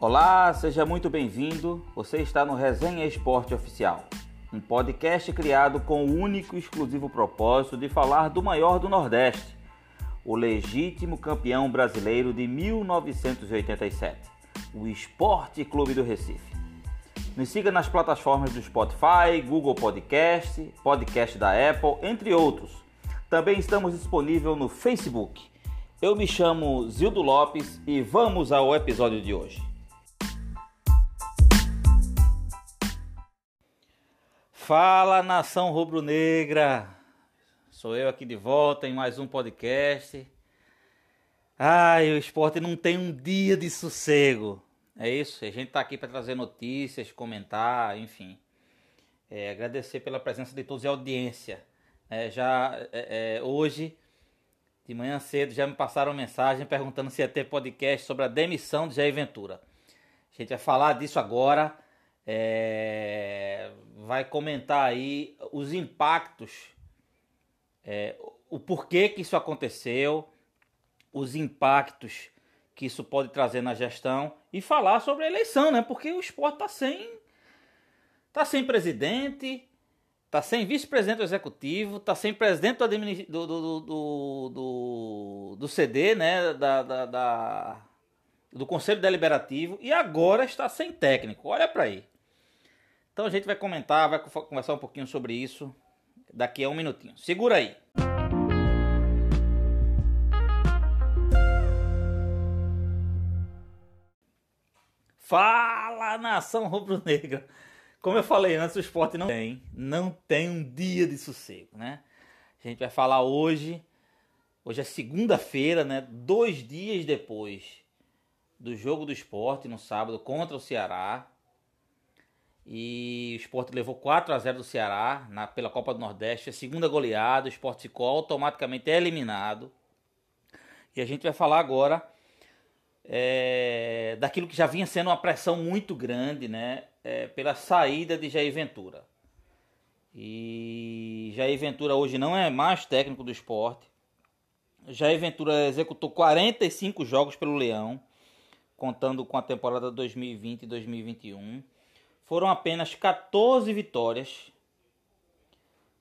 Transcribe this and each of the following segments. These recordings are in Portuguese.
Olá, seja muito bem-vindo. Você está no Resenha Esporte Oficial, um podcast criado com o único e exclusivo propósito de falar do maior do Nordeste, o legítimo campeão brasileiro de 1987, o Esporte Clube do Recife. Nos siga nas plataformas do Spotify, Google Podcast, podcast da Apple, entre outros. Também estamos disponíveis no Facebook. Eu me chamo Zildo Lopes e vamos ao episódio de hoje. Fala nação rubro-negra, sou eu aqui de volta em mais um podcast. Ai, o esporte não tem um dia de sossego, é isso? A gente tá aqui para trazer notícias, comentar, enfim. É, agradecer pela presença de todos e audiência. É, já é, é, hoje, de manhã cedo, já me passaram mensagem perguntando se ia ter podcast sobre a demissão de Jair Ventura. A gente vai falar disso agora. É, vai comentar aí os impactos, é, o porquê que isso aconteceu, os impactos que isso pode trazer na gestão e falar sobre a eleição, né? Porque o esporte está sem, tá sem presidente, tá sem vice-presidente executivo, está sem presidente do, do, do, do, do CD, né? Da, da, da, do Conselho Deliberativo e agora está sem técnico. Olha para aí. Então a gente vai comentar, vai conversar um pouquinho sobre isso daqui a um minutinho. Segura aí. Fala nação rubro-negra. Como eu falei antes, o esporte não tem, não tem um dia de sossego, né? A gente vai falar hoje, hoje é segunda-feira, né? Dois dias depois do jogo do esporte no sábado contra o Ceará. E o esporte levou 4 a 0 do Ceará na, pela Copa do Nordeste. A segunda goleada, o esporte ficou automaticamente eliminado. E a gente vai falar agora é, daquilo que já vinha sendo uma pressão muito grande, né? É, pela saída de Jair Ventura. E Jair Ventura hoje não é mais técnico do esporte. Jair Ventura executou 45 jogos pelo Leão, contando com a temporada 2020 e 2021 foram apenas 14 vitórias,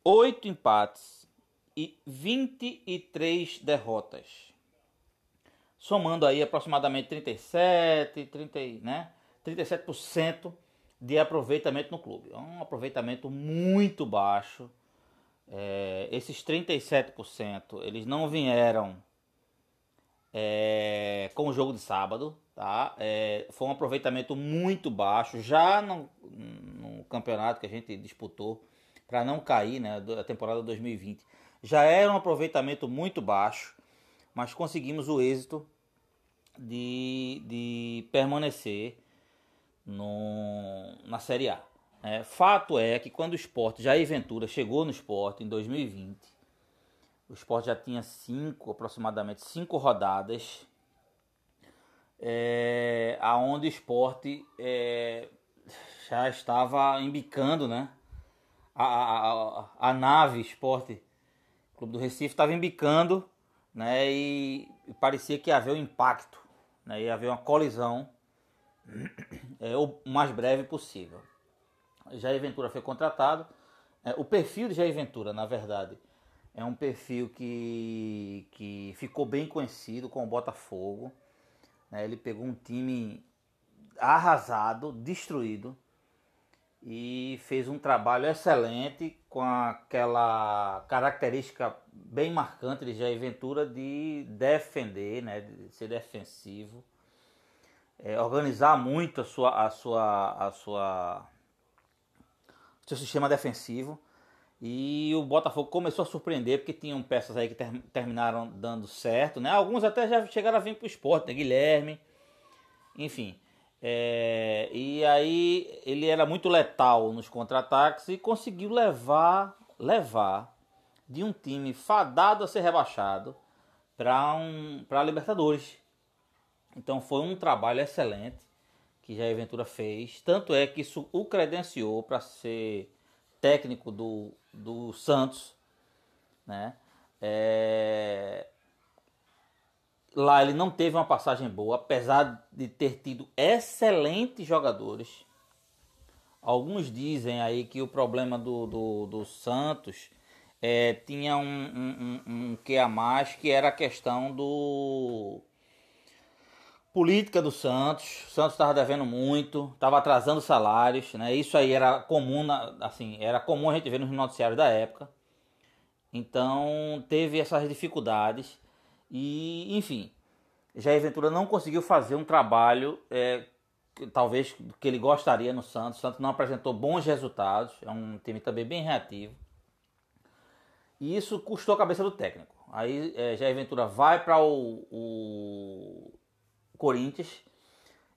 8 empates e 23 derrotas. Somando aí aproximadamente 37, 30, né? 37% de aproveitamento no clube. É um aproveitamento muito baixo. É, esses 37% eles não vieram é, com o jogo de sábado, tá? É, foi um aproveitamento muito baixo, já no, no campeonato que a gente disputou para não cair, né? Da temporada 2020, já era um aproveitamento muito baixo, mas conseguimos o êxito de, de permanecer no, na Série A. É, fato é que quando o esporte, Jair Ventura, chegou no esporte em 2020, o esporte já tinha cinco, aproximadamente cinco rodadas, é, aonde o esporte é, já estava embicando, né? A, a, a, nave esporte Clube do Recife estava embicando, né? E, e, parecia que ia haver um impacto, né? Ia haver uma colisão é, o mais breve possível. Jair Ventura foi contratado. É, o perfil de Jair Ventura, na verdade, é um perfil que, que ficou bem conhecido com o Botafogo. Né? Ele pegou um time arrasado, destruído e fez um trabalho excelente com aquela característica bem marcante de Jair Ventura de defender, né, de ser defensivo, é, organizar muito a sua, a sua, a sua, seu sistema defensivo e o Botafogo começou a surpreender porque tinham peças aí que ter, terminaram dando certo, né? Alguns até já chegaram a vir para o esporte, né? Guilherme, enfim. É, e aí ele era muito letal nos contra-ataques e conseguiu levar, levar de um time fadado a ser rebaixado para um, para Libertadores. Então foi um trabalho excelente que Jair Ventura fez. Tanto é que isso o credenciou para ser técnico do, do Santos, né? É, lá ele não teve uma passagem boa, apesar de ter tido excelentes jogadores. Alguns dizem aí que o problema do, do, do Santos é, tinha um, um, um, um que a mais, que era a questão do política do Santos. O Santos estava devendo muito, estava atrasando salários, né? Isso aí era comum, assim, era comum a gente ver nos noticiários da época. Então teve essas dificuldades e, enfim, Jair Ventura não conseguiu fazer um trabalho é, talvez que ele gostaria no Santos. O Santos não apresentou bons resultados, é um time também bem reativo. E isso custou a cabeça do técnico. Aí é, Jair Ventura vai para o, o, Corinthians.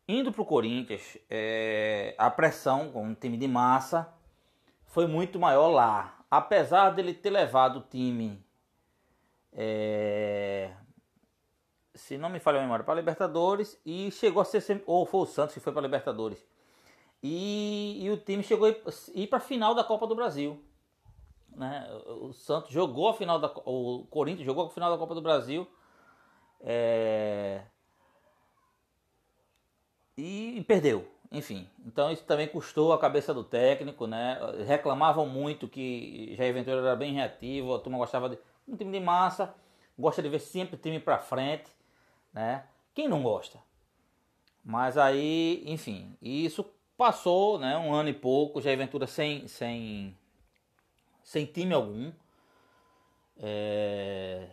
Indo para o Corinthians, é, a pressão com um time de massa foi muito maior lá. Apesar dele ter levado o time é, se não me falha a memória, para Libertadores e chegou a ser ou foi o Santos que foi para Libertadores. E, e, o time chegou a ir para a final da Copa do Brasil. Né? O Santos jogou a final da o Corinthians jogou a final da Copa do Brasil. É, e, perdeu. Enfim, então isso também custou a cabeça do técnico, né? Reclamavam muito que Jair Ventura era bem reativo, a turma gostava de um time de massa, gosta de ver sempre time para frente né? Quem não gosta? Mas aí, enfim, isso passou, né? Um ano e pouco, Jair Ventura sem, sem, sem time algum. É,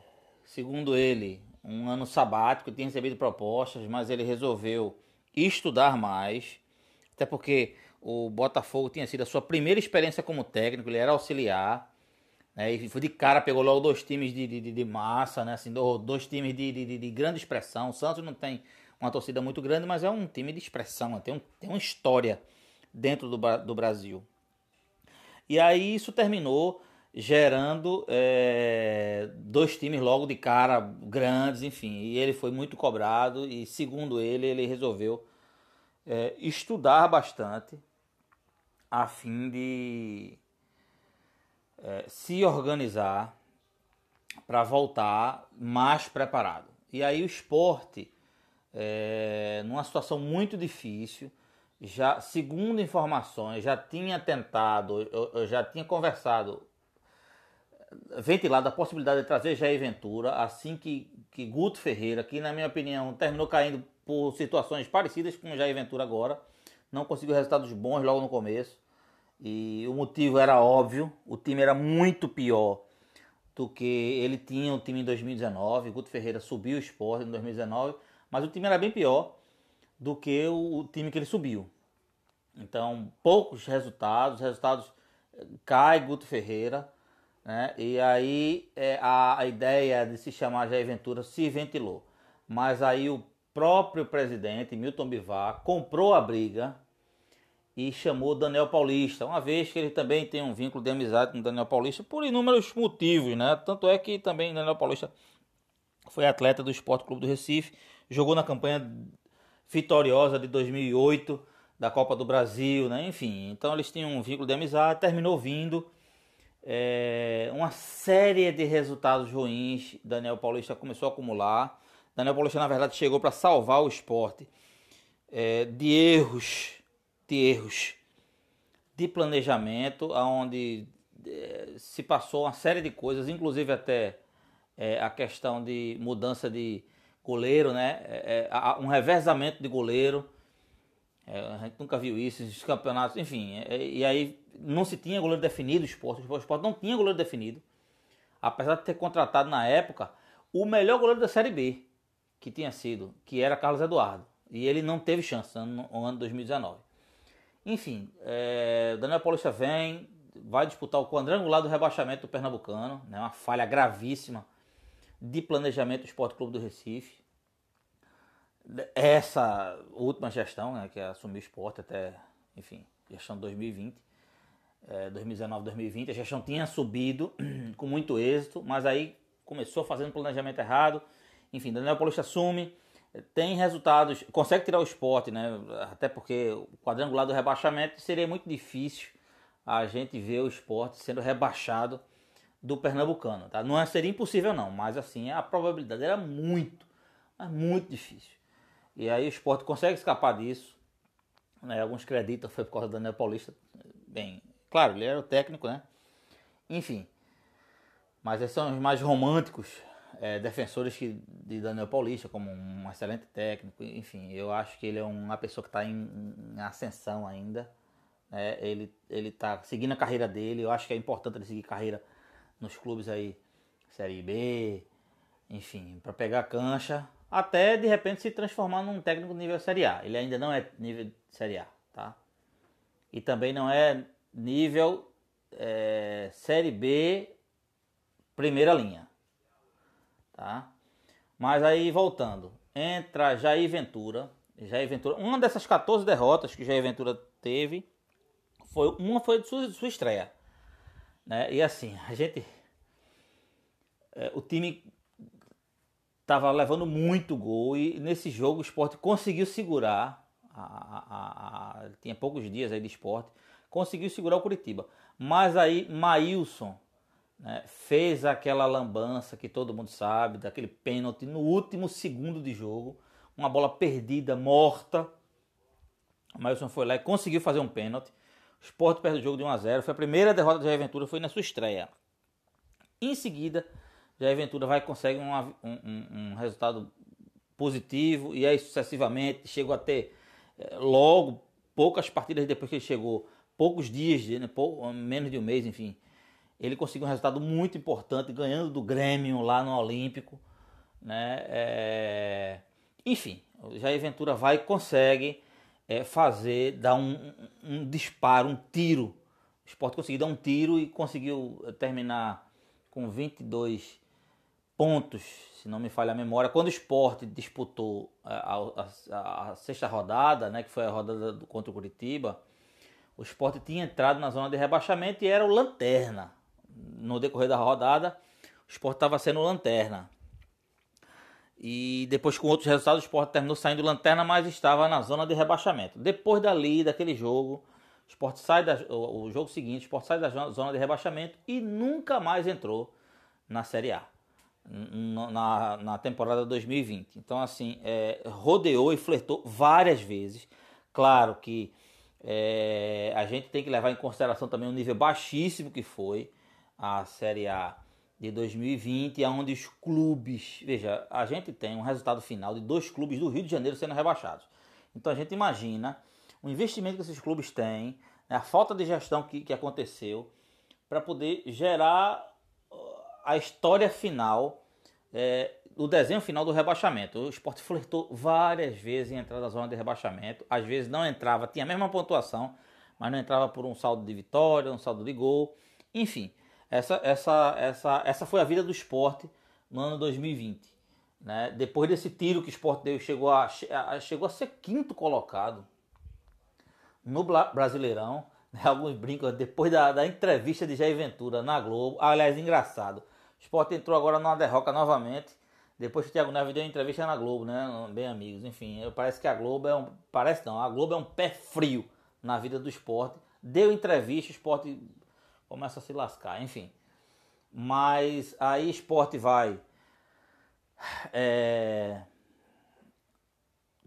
segundo ele, um ano sabático, tinha recebido propostas, mas ele resolveu estudar mais, até porque o Botafogo tinha sido a sua primeira experiência como técnico, ele era auxiliar. Né? E foi de cara, pegou logo dois times de, de, de massa, né? assim, dois times de, de, de, grande expressão. O Santos não tem uma torcida muito grande, mas é um time de expressão, né? tem, um, tem uma história dentro do, do Brasil. E aí isso terminou gerando é, dois times logo de cara grandes, enfim. E ele foi muito cobrado e, segundo ele, ele resolveu é, estudar bastante a fim de é, se organizar para voltar mais preparado. E aí o esporte, é, numa situação muito difícil, já segundo informações, já tinha tentado, eu, eu já tinha conversado, ventilado a possibilidade de trazer Jair Ventura, assim que, que Guto Ferreira, que na minha opinião terminou caindo por situações parecidas com Jair Ventura agora, não conseguiu resultados bons logo no começo. E o motivo era óbvio, o time era muito pior do que ele tinha o time em 2019. Guto Ferreira subiu o esporte em 2019, mas o time era bem pior do que o, time que ele subiu. Então, poucos resultados, resultados eh, cai Guto Ferreira, né? E aí é, a, a ideia de se chamar Jair Ventura se ventilou. Mas aí o próprio presidente, Milton Bivar, comprou a briga e chamou Daniel Paulista, uma vez que ele também tem um vínculo de amizade com Daniel Paulista por inúmeros motivos, né? Tanto é que também Daniel Paulista foi atleta do Esporte Clube do Recife, jogou na campanha vitoriosa de 2008 da Copa do Brasil, né? Enfim, então eles tinham um vínculo de amizade, terminou vindo é, uma série de resultados ruins. Daniel Paulista começou a acumular. Daniel Paulista, na verdade, chegou para salvar o esporte é, de erros de erros de planejamento, onde eh, se passou uma série de coisas, inclusive até é, a questão de mudança de goleiro, né? É, é, um revezamento de goleiro. A gente nunca viu isso, esses campeonatos, enfim. e aí não se tinha goleiro definido, o esporte, o esporte não tinha goleiro definido. Apesar de ter contratado na época o melhor goleiro da Série B, que tinha sido, que era Carlos Eduardo. E ele não teve chance no ano de 2019. Enfim, é, Daniel Paulista vem, vai disputar o quadrangular do rebaixamento do Pernambucano, né, uma falha gravíssima de planejamento do Esporte Clube do Recife. Essa última gestão, né, que assumiu o esporte até, enfim, gestão 2020, é, 2019, 2020, a gestão tinha subido com muito êxito, mas aí começou fazendo planejamento errado. Enfim, Daniel Paulista assume, tem resultados, consegue tirar o esporte, né? Até porque o quadrangular do rebaixamento seria muito difícil a gente ver o esporte sendo rebaixado do Pernambucano, tá? Não é, seria impossível não, mas assim, a probabilidade era muito, Mas muito difícil. E aí o esporte consegue escapar disso. Né? Alguns acreditam foi por causa do Daniel Paulista. Bem, claro, ele era o técnico, né? Enfim. Mas esses são os mais românticos é, defensores que, de Daniel Paulista como um excelente técnico. Enfim, eu acho que ele é uma pessoa que está em, em, ascensão ainda. É, ele ele está seguindo a carreira dele. Eu acho que é importante ele seguir carreira nos clubes aí, Série B, enfim, para pegar cancha, até de repente se transformar num técnico nível Série A. Ele ainda não é nível Série A, tá? E também não é nível é, Série B, primeira linha, tá? Mas aí voltando, entra Jair Ventura, Jair Ventura, uma dessas 14 derrotas que Jair Ventura teve, foi uma foi de sua, de sua estreia, né? E assim, a gente é, o time estava levando muito gol e nesse jogo o esporte conseguiu segurar. A, a, a, tinha poucos dias aí de esporte, conseguiu segurar o Curitiba. Mas aí Maílson né, fez aquela lambança que todo mundo sabe, daquele pênalti no último segundo de jogo, uma bola perdida, morta. Maílson foi lá e conseguiu fazer um pênalti. O esporte perde o jogo de 1 a 0 Foi a primeira derrota de Jair Ventura, foi na sua estreia. Em seguida, Ventura vai consegue um, um, resultado positivo e aí sucessivamente chegou a ter eh, logo poucas partidas depois que ele chegou, poucos dias, né, pou, menos de um mês, enfim, ele conseguiu um resultado muito importante, ganhando do Grêmio lá no Olímpico, né? É... Enfim, o Jair Ventura vai consegue é, fazer, dar um, um, disparo, um tiro. O esporte conseguiu dar um tiro e conseguiu terminar com 22 pontos, se não me falha a memória, quando o esporte disputou a, a, a, sexta rodada, né, que foi a rodada do, contra o Curitiba, o esporte tinha entrado na zona de rebaixamento e era o lanterna. No decorrer da rodada, o esporte estava sendo lanterna. E depois, com outros resultados, o esporte terminou saindo lanterna, mas estava na zona de rebaixamento. Depois dali, daquele jogo, o esporte sai da, o, o jogo seguinte, o esporte sai da zona de rebaixamento e nunca mais entrou na Série A na, na temporada 2020. Então, assim, é, rodeou e flertou várias vezes. Claro que é, a gente tem que levar em consideração também o nível baixíssimo que foi a Série A de 2020, onde os clubes. Veja, a gente tem um resultado final de dois clubes do Rio de Janeiro sendo rebaixados. Então a gente imagina o investimento que esses clubes têm, né, a falta de gestão que, que aconteceu para poder gerar a história final, é, o desenho final do rebaixamento. O esporte flertou várias vezes em entrar na zona de rebaixamento. Às vezes não entrava, tinha a mesma pontuação, mas não entrava por um saldo de vitória, um saldo de gol. Enfim, essa, essa, essa, essa foi a vida do esporte no ano 2020. Né? Depois desse tiro que o esporte deu, chegou a, chegou a ser quinto colocado no Brasileirão. Né? Alguns brincam, depois da, da entrevista de Jair Ventura na Globo. Aliás, engraçado o Sport entrou agora numa derroca novamente. Depois que o Thiago Neves deu uma entrevista na Globo, né? Bem amigos. Enfim, parece que a Globo é um. Parece não, a Globo é um pé frio na vida do esporte. Deu entrevista, o esporte começa a se lascar, enfim. Mas aí o esporte vai. É,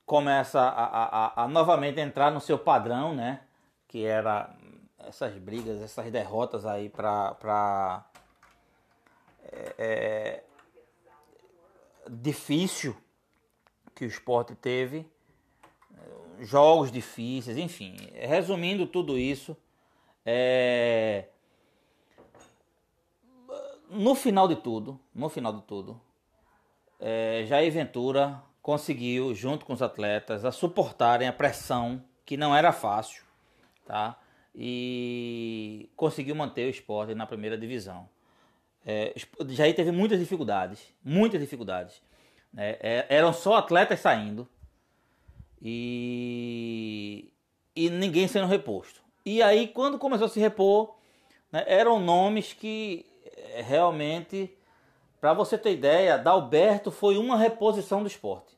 começa a, a, a, a, novamente entrar no seu padrão, né? Que era essas brigas, essas derrotas aí para é, é, difícil que o esporte teve, jogos difíceis, enfim. Resumindo tudo isso, é, no final de tudo, no final de tudo, é, Jair Ventura conseguiu, junto com os atletas, a suportarem a pressão que não era fácil, tá? E conseguiu manter o esporte na primeira divisão. É, Jair teve muitas dificuldades, muitas dificuldades. Né? É, eram só atletas saindo e, e ninguém sendo reposto. E aí, quando começou a se repor, né, eram nomes que é, realmente, para você ter ideia, Dalberto foi uma reposição do esporte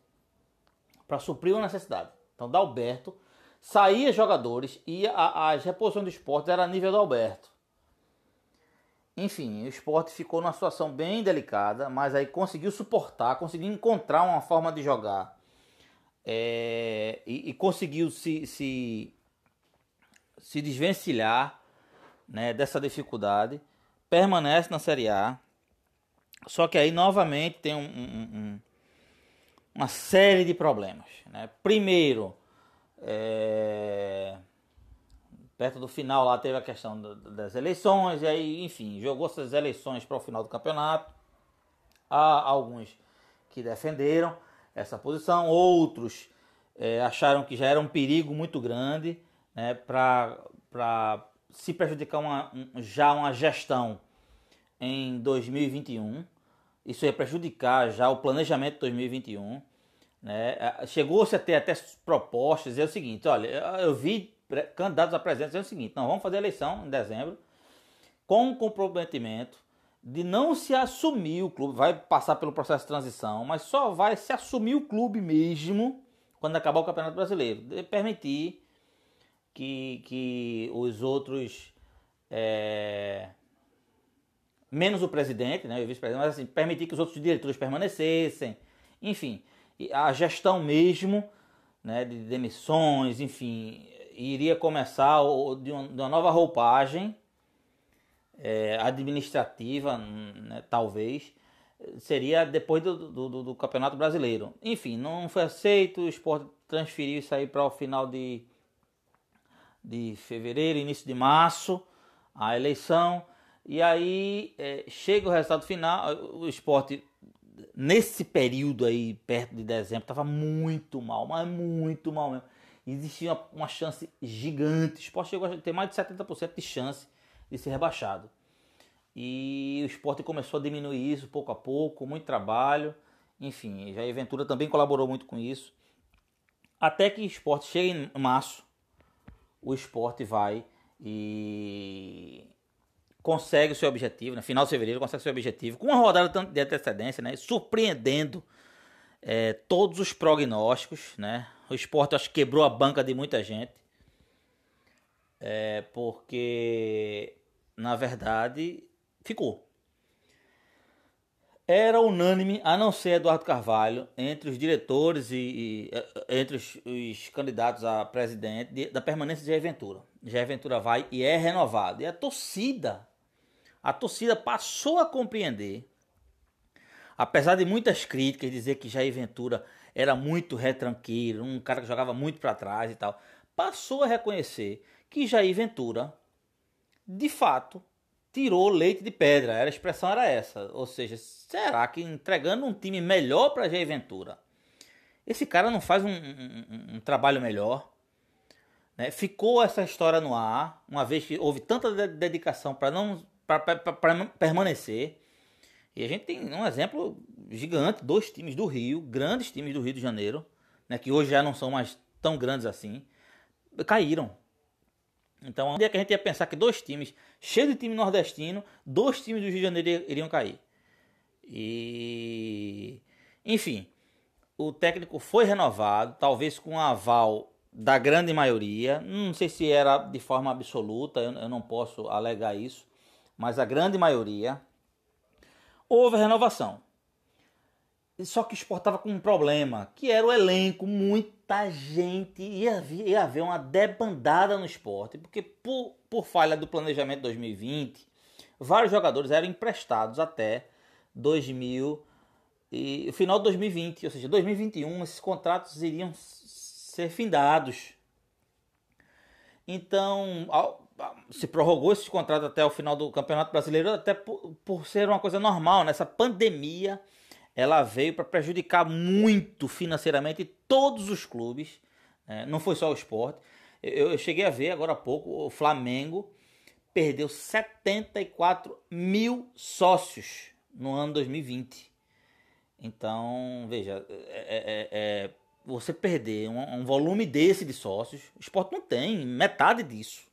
para suprir uma necessidade. Então, Dalberto saía jogadores e a, as reposições do esporte era a nível do Alberto. Enfim, o esporte ficou numa situação bem delicada, mas aí conseguiu suportar, conseguiu encontrar uma forma de jogar é, e, e, conseguiu se, se, se desvencilhar né, dessa dificuldade, permanece na Série A. Só que aí novamente tem um, um, um, uma série de problemas. Né? Primeiro, é perto do final lá teve a questão das eleições, e aí, enfim, jogou essas eleições para o final do campeonato. Há alguns que defenderam essa posição, outros é, acharam que já era um perigo muito grande né, para se prejudicar uma, um, já uma gestão em 2021. Isso ia prejudicar já o planejamento de 2021. Né? Chegou-se a ter até propostas, é o seguinte, olha, eu vi candidatos a presidente dizendo o seguinte: não, vamos fazer eleição em dezembro com o comprometimento de não se assumir o clube, vai passar pelo processo de transição, mas só vai se assumir o clube mesmo quando acabar o Campeonato Brasileiro, de permitir que, que os outros é, menos o presidente, né, o vice-presidente, mas assim, permitir que os outros diretores permanecessem, enfim, a gestão mesmo, né, de demissões, enfim, iria começar de uma nova roupagem é, administrativa, né, talvez, seria depois do, do, do, Campeonato Brasileiro. Enfim, não foi aceito, o esporte transferiu isso aí para o final de, de fevereiro, início de março, a eleição, e aí é, chega o resultado final, o esporte nesse período aí, perto de dezembro, estava muito mal, mas muito mal mesmo existia uma, chance gigante. O esporte chegou a ter mais de 70% de chance de ser rebaixado. E o esporte começou a diminuir isso pouco a pouco, muito trabalho. Enfim, a Ventura também colaborou muito com isso. Até que o esporte chega em março, o esporte vai e consegue o seu objetivo, no né? final de fevereiro consegue o seu objetivo, com uma rodada de antecedência, né? surpreendendo é, todos os prognósticos, né? O esporte acho que quebrou a banca de muita gente. É, porque, na verdade, ficou. Era unânime, a não ser Eduardo Carvalho, entre os diretores e, e é, entre os, os, candidatos a presidente, de, da permanência de Jair Ventura. Jair Ventura vai e é renovado. E a torcida, a torcida passou a compreender apesar de muitas críticas, dizer que Jair Ventura era muito retranqueiro, um cara que jogava muito para trás e tal, passou a reconhecer que Jair Ventura, de fato, tirou leite de pedra. A expressão era essa. Ou seja, será que entregando um time melhor para Jair Ventura, esse cara não faz um, um, um trabalho melhor? Né? Ficou essa história no ar, uma vez que houve tanta dedicação para não para permanecer. E a gente tem um exemplo gigante, dois times do Rio, grandes times do Rio de Janeiro, né, que hoje já não são mais tão grandes assim, caíram. Então, onde é que a gente ia pensar que dois times, cheios de time nordestino, dois times do Rio de Janeiro iriam cair? E. Enfim, o técnico foi renovado, talvez com aval da grande maioria. Não sei se era de forma absoluta, eu não posso alegar isso, mas a grande maioria houve renovação. Só que o Sport estava com um problema, que era o elenco, muita gente, ia, ia haver uma debandada no esporte, porque por, por falha do planejamento 2020, vários jogadores eram emprestados até 2000 e o final de 2020, ou seja, 2021, esses contratos iriam ser findados. Então, se prorrogou esse contrato até o final do Campeonato Brasileiro, até por, por ser uma coisa normal. Nessa pandemia, ela veio para prejudicar muito financeiramente todos os clubes, né? não foi só o esporte. Eu, eu, cheguei a ver agora há pouco, o Flamengo perdeu 74 mil sócios no ano 2020. Então, veja, é, é, é, você perder um, um volume desse de sócios, o esporte não tem metade disso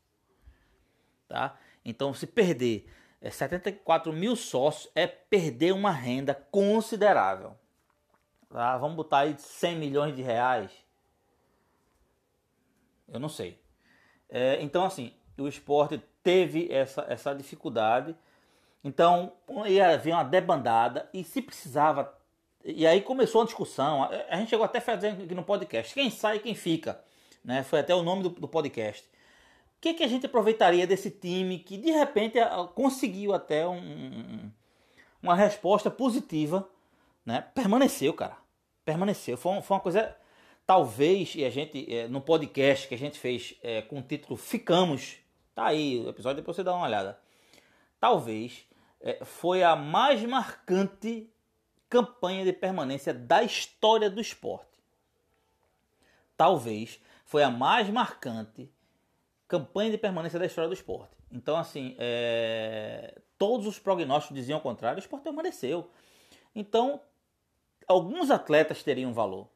tá? Então, se perder é, 74 mil sócios, é perder uma renda considerável. Tá? Vamos botar aí 100 milhões de reais. Eu não sei. É, então, assim, o esporte teve essa, essa dificuldade Então, ia haver uma debandada e se precisava. E aí começou a discussão. A gente chegou até a fazer aqui no podcast: quem sai e quem fica. Né? Foi até o nome do, do podcast. O que, que a gente aproveitaria desse time que de repente conseguiu até um, uma resposta positiva? Né? Permaneceu, cara. Permaneceu. Foi, foi uma coisa. Talvez, e a gente, é, no podcast que a gente fez é, com o título Ficamos, tá aí o episódio, depois você dá uma olhada. Talvez é, foi a mais marcante campanha de permanência da história do esporte. Talvez foi a mais marcante campanha de permanência da história do esporte. Então, assim, é... todos os prognósticos diziam o contrário, o esporte permaneceu. Então, alguns atletas teriam valor.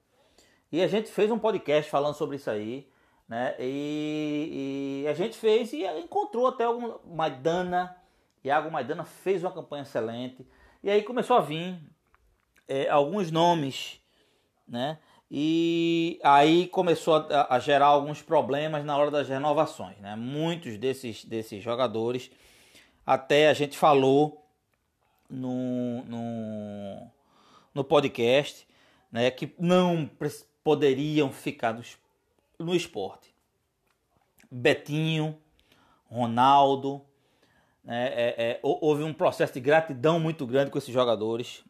E a gente fez um podcast falando sobre isso aí, né? E, e a gente fez e encontrou até algum Maidana, Iago Maidana fez uma campanha excelente. E aí começou a vir é, alguns nomes, né? E aí começou a, a, gerar alguns problemas na hora das renovações, né? Muitos desses, desses jogadores, até a gente falou no, no, no podcast, né? Que não poderiam ficar no, esporte. Betinho, Ronaldo, né? É, é, houve um processo de gratidão muito grande com esses jogadores.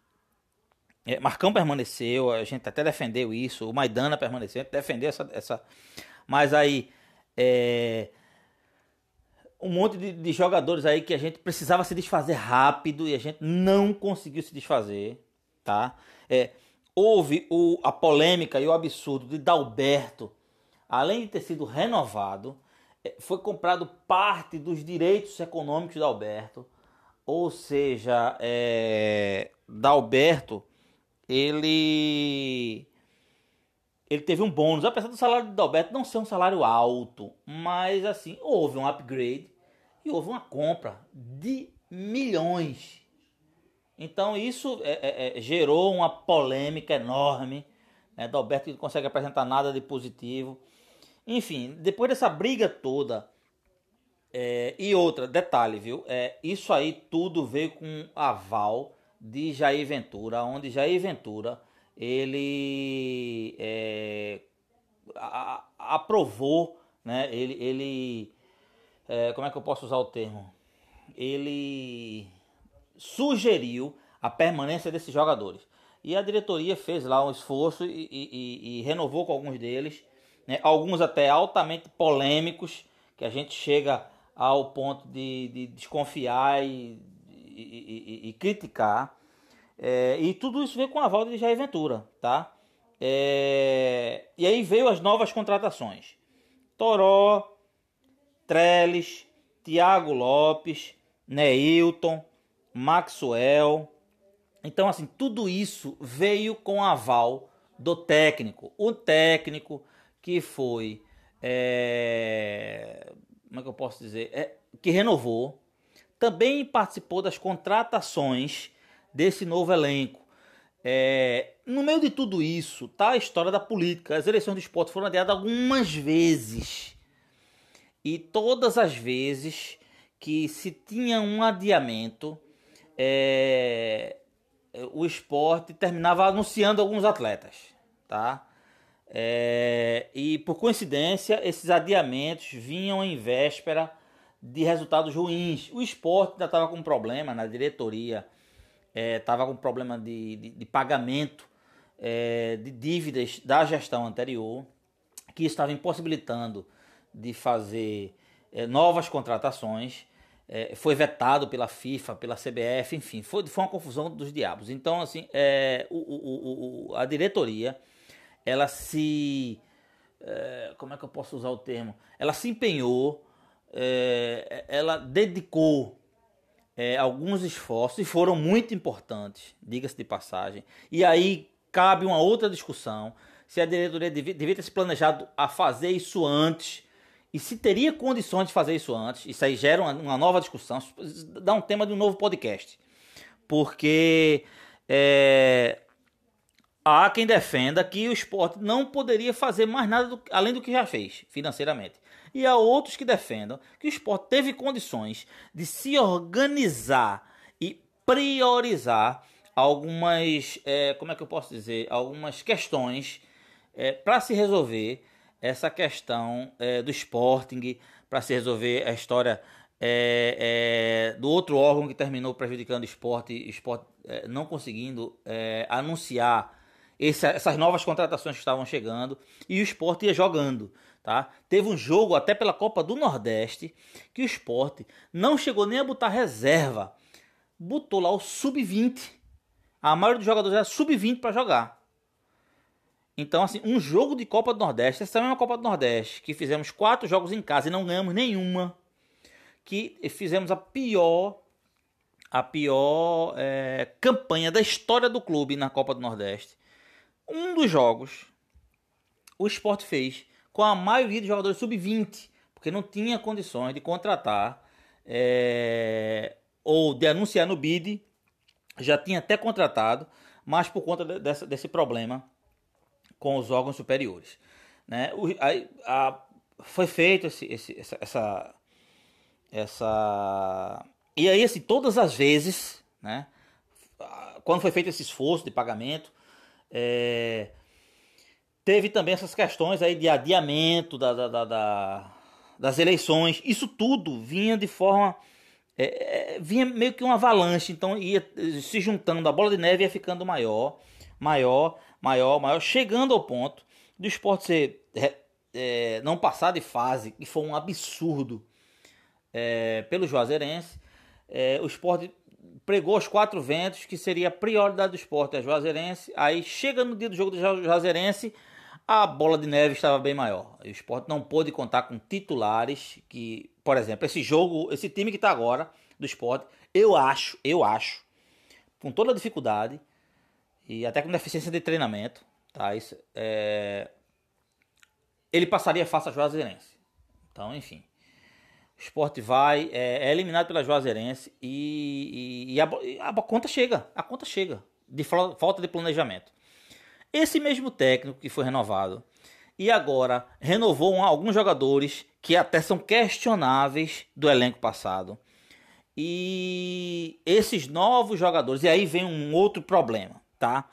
É, Marcão permaneceu, a gente até defendeu isso, o Maidana permaneceu, a gente defendeu essa. essa mas aí. É, um monte de, de, jogadores aí que a gente precisava se desfazer rápido e a gente não conseguiu se desfazer, tá? É, houve o, a polêmica e o absurdo de Dalberto, além de ter sido renovado, é, foi comprado parte dos direitos econômicos da Alberto, ou seja, é, Dalberto ele ele teve um bônus, apesar do salário de Dalberto não ser um salário alto, mas assim houve um upgrade e houve uma compra de milhões. Então isso é, é, é gerou uma polêmica enorme. Né? Dalberto não consegue apresentar nada de positivo. Enfim, depois dessa briga toda, é, e outra, detalhe, viu? É, isso aí tudo veio com aval de Jair Ventura, onde Jair Ventura ele é, a, aprovou, né? Ele, ele é, como é que eu posso usar o termo? Ele sugeriu a permanência desses jogadores. E a diretoria fez lá um esforço e, e, e renovou com alguns deles né? alguns até altamente polêmicos, que a gente chega ao ponto de, de desconfiar e, e, e criticar. É, e tudo isso veio com a volta de Jair Ventura, tá? É, e aí veio as novas contratações. Toró, Trellis, Thiago Lopes, Neilton, Maxwell. Então, assim, tudo isso veio com aval do técnico. O técnico que foi. É, como é que eu posso dizer? É, que renovou. Também participou das contratações desse novo elenco. É, no meio de tudo isso, tá a história da política. As eleições do esporte foram adiadas algumas vezes. E todas as vezes que se tinha um adiamento, é, o esporte terminava anunciando alguns atletas. Tá? É, e por coincidência, esses adiamentos vinham em véspera de resultados ruins. O esporte ainda estava com problema na diretoria, estava é, com problema de, de, de pagamento é, de dívidas da gestão anterior, que estava impossibilitando de fazer é, novas contratações. É, foi vetado pela FIFA, pela CBF, enfim, foi, foi uma confusão dos diabos. Então, assim, é, o, o, o, a diretoria ela se. É, como é que eu posso usar o termo? Ela se empenhou, é, ela dedicou é, alguns esforços e foram muito importantes, diga-se de passagem. E aí cabe uma outra discussão se a diretoria devia, devia, ter se planejado a fazer isso antes e se teria condições de fazer isso antes. Isso aí gera uma, uma nova discussão, dá um tema de um novo podcast. Porque é, Há quem defenda que o esporte não poderia fazer mais nada do, além do que já fez financeiramente. E há outros que defendam que o esporte teve condições de se organizar priorizar algumas, é, como é que eu posso dizer, algumas questões é, para se resolver essa questão é, do Sporting, para se resolver a história é, é, do outro órgão que terminou prejudicando o esporte, esporte é, não conseguindo anunciar esse, essas novas contratações que estavam chegando e o esporte ia jogando. Tá? Teve um jogo até pela Copa do Nordeste que o esporte não chegou nem a botar reserva, botou lá o sub-20. A maioria dos jogadores era sub-20 para jogar. Então, assim, um jogo de Copa do Nordeste, essa mesma Copa do Nordeste, que fizemos quatro jogos em casa e não ganhamos nenhuma, que fizemos a pior, a pior é, campanha da história do clube na Copa do Nordeste. Um dos jogos, o Sport fez com a maioria dos jogadores sub-20, porque não tinha condições de contratar é, ou de anunciar no bid, já tinha até contratado, mas por conta dessa, desse problema com os órgãos superiores. Né? O, a, a, foi feito esse, esse, essa, essa, essa. E aí, assim, todas as vezes, né? quando foi feito esse esforço de pagamento, é, teve também essas questões aí de adiamento da, da, da, da das eleições. Isso tudo vinha de forma. É, é, vinha meio que uma avalanche, então ia se juntando, a bola de neve ia ficando maior, maior, maior, maior, chegando ao ponto do esporte ser é, é, não passar de fase, que foi um absurdo é, pelo Juazeirense. É, o esporte pregou os quatro ventos, que seria a prioridade do esporte, a Juazeirense. Aí chega no dia do jogo do Juazeirense, a bola de neve estava bem maior. O esporte não pôde contar com titulares que, por exemplo, esse jogo, esse time que está agora do esporte, eu acho, eu acho, com toda a dificuldade, e até com deficiência de treinamento, tá? Isso, é... Ele passaria fácil a Juazeirense. Então, enfim. O esporte vai, é, é eliminado pela Juazeirense e, e, e, a, e, a, conta chega. A conta chega. De falta de planejamento. Esse mesmo técnico que foi renovado e agora renovou alguns jogadores que até são questionáveis do elenco passado. E esses novos jogadores, e aí vem um outro problema tá?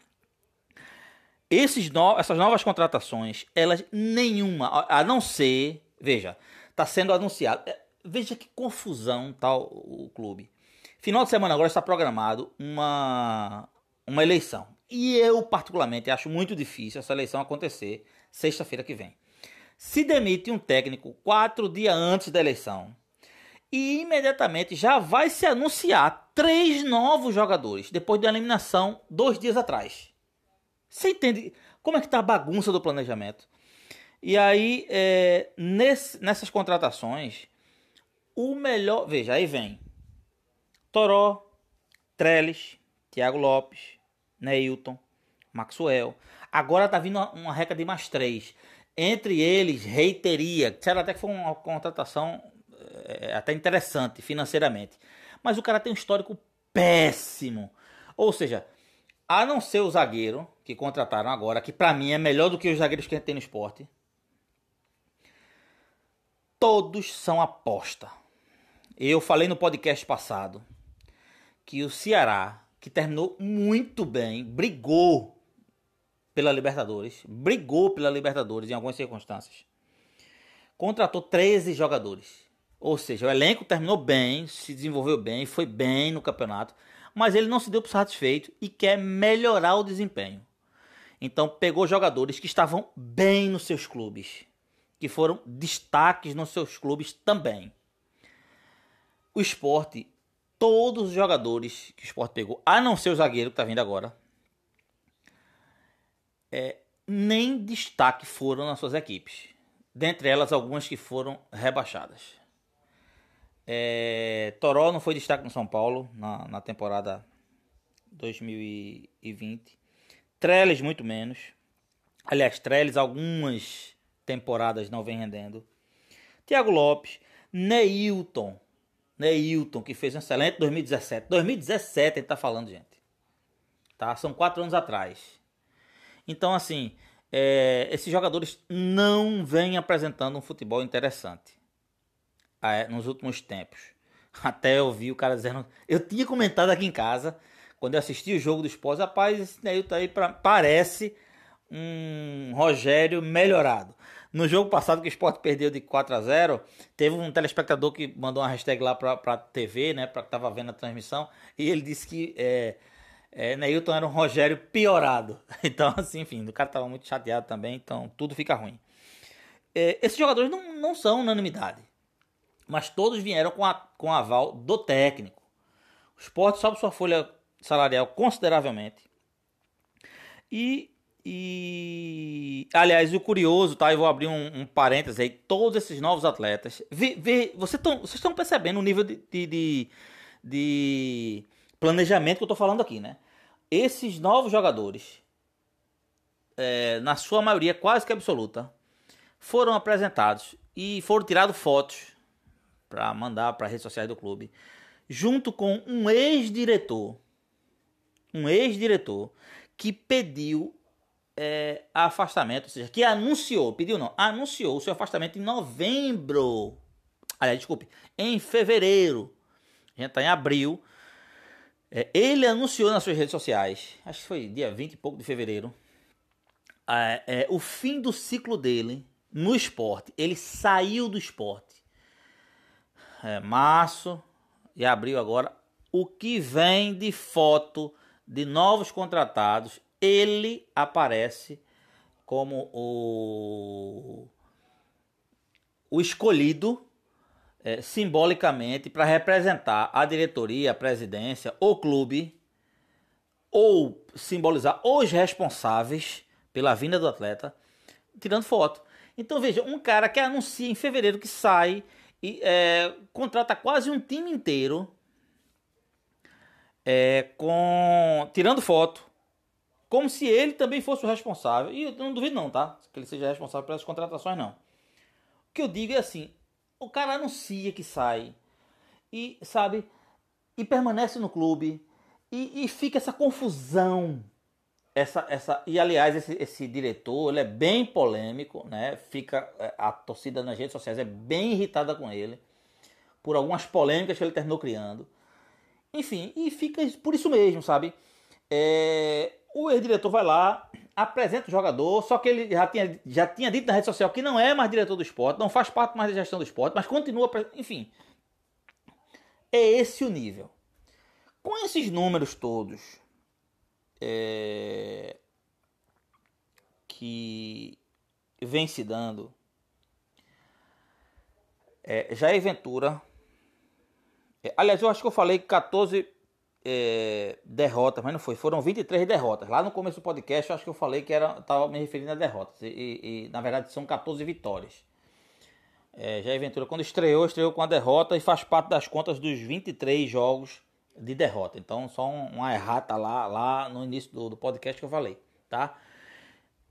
Esses no, essas novas contratações, elas nenhuma, a não ser, veja, está sendo anunciado. É, veja que confusão tal tá o clube. Final de semana agora está programado uma uma eleição. E eu particularmente acho muito difícil essa eleição acontecer sexta-feira que vem. Se demite um técnico quatro dias antes da eleição e imediatamente já vai se anunciar três novos jogadores depois da eliminação dois dias atrás. Você entende como é que está a bagunça do planejamento? E aí, é, nesse, nessas contratações, o melhor. Veja, aí vem Toró, Trellis, Thiago Lopes, Neilton, Maxwell. Agora tá vindo uma, uma reca de mais três. Entre eles, Reiteria. Será até que foi uma contratação é, até interessante financeiramente. Mas o cara tem um histórico péssimo. Ou seja, a não ser o zagueiro que contrataram agora, que para mim é melhor do que os zagueiros que a gente tem no esporte. Todos são aposta. Eu falei no podcast passado que o Ceará, que terminou muito bem, brigou pela Libertadores, brigou pela Libertadores em algumas circunstâncias. Contratou 13 jogadores. Ou seja, o elenco terminou bem, se desenvolveu bem, foi bem no campeonato, mas ele não se deu por satisfeito e quer melhorar o desempenho. Então pegou jogadores que estavam bem nos seus clubes, que foram destaques nos seus clubes também. O esporte, todos os jogadores que o esporte pegou, a não ser o zagueiro que está vindo agora, é, nem destaque foram nas suas equipes. Dentre elas, algumas que foram rebaixadas. É, Toró não foi destaque no São Paulo na, na temporada 2020. Trellis muito menos. Aliás, Trellis algumas temporadas não vem rendendo. Thiago Lopes, Neilton. Neilton, que fez um excelente 2017. 2017 ele tá falando, gente. Tá? São quatro anos atrás. Então, assim, é, esses jogadores não vêm apresentando um futebol interessante nos últimos tempos. Até eu vi o cara dizendo. Eu tinha comentado aqui em casa, quando eu assisti o jogo do esporte, rapaz, esse Neilton aí pra, parece um Rogério melhorado. No jogo passado que o Sport perdeu de 4 a 0 teve um telespectador que mandou uma hashtag lá pra, pra TV, né? Pra que tava vendo a transmissão, e ele disse que é, é, Neilton era um Rogério piorado. Então, assim, enfim, o cara tava muito chateado também, então tudo fica ruim. É, esses jogadores não, não são unanimidade, mas todos vieram com, a, com aval do técnico. O Sport sobe sua folha salarial consideravelmente. E e, aliás, o curioso, tá? Eu vou abrir um, um parênteses aí. Todos esses novos atletas. Vê, vê, você tão, vocês estão percebendo o nível de, de, de, de, planejamento que eu tô falando aqui, né? Esses novos jogadores, é, na sua maioria quase que absoluta, foram apresentados e foram tirados fotos para mandar para redes sociais do clube, junto com um ex-diretor. Um ex-diretor que pediu é, afastamento, ou seja, que anunciou, pediu não, anunciou o seu afastamento em novembro. Aliás, desculpe, em fevereiro. A gente está em abril. É, ele anunciou nas suas redes sociais, acho que foi dia 20 e pouco de fevereiro, é, é, o fim do ciclo dele no esporte. Ele saiu do esporte. É, março e abril agora. O que vem de foto de novos contratados ele aparece como o, o escolhido é, simbolicamente para representar a diretoria, a presidência, o clube, ou simbolizar os responsáveis pela vinda do atleta, tirando foto. Então veja, um cara que anuncia em fevereiro que sai e é, contrata quase um time inteiro é, com tirando foto como se ele também fosse o responsável. E eu não duvido não, tá? Que ele seja responsável pelas contratações, não. O que eu digo é assim, o cara anuncia que sai e, sabe, e permanece no clube e, e fica essa confusão. Essa, essa, e aliás, esse, esse diretor ele é bem polêmico, né? Fica é, a torcida nas redes sociais é bem irritada com ele por algumas polêmicas que ele terminou criando. Enfim, e fica por isso mesmo, sabe? É, o ex-diretor vai lá, apresenta o jogador, só que ele já tinha, já tinha dito na rede social que não é mais diretor do esporte, não faz parte mais da gestão do esporte, mas continua. Enfim. É esse o nível. Com esses números todos é, que vem se dando, é, Jair Ventura. É, aliás, eu acho que eu falei 14 é, derrotas, mas não foi, foram 23 derrotas. Lá no começo do podcast eu acho que eu falei que estava me referindo a derrotas, e, e, e, na verdade são 14 vitórias. É, Jair Ventura, quando estreou, estreou com a derrota e faz parte das contas dos 23 jogos de derrota. Então, só um, uma errata lá, lá no início do, do podcast que eu falei, tá?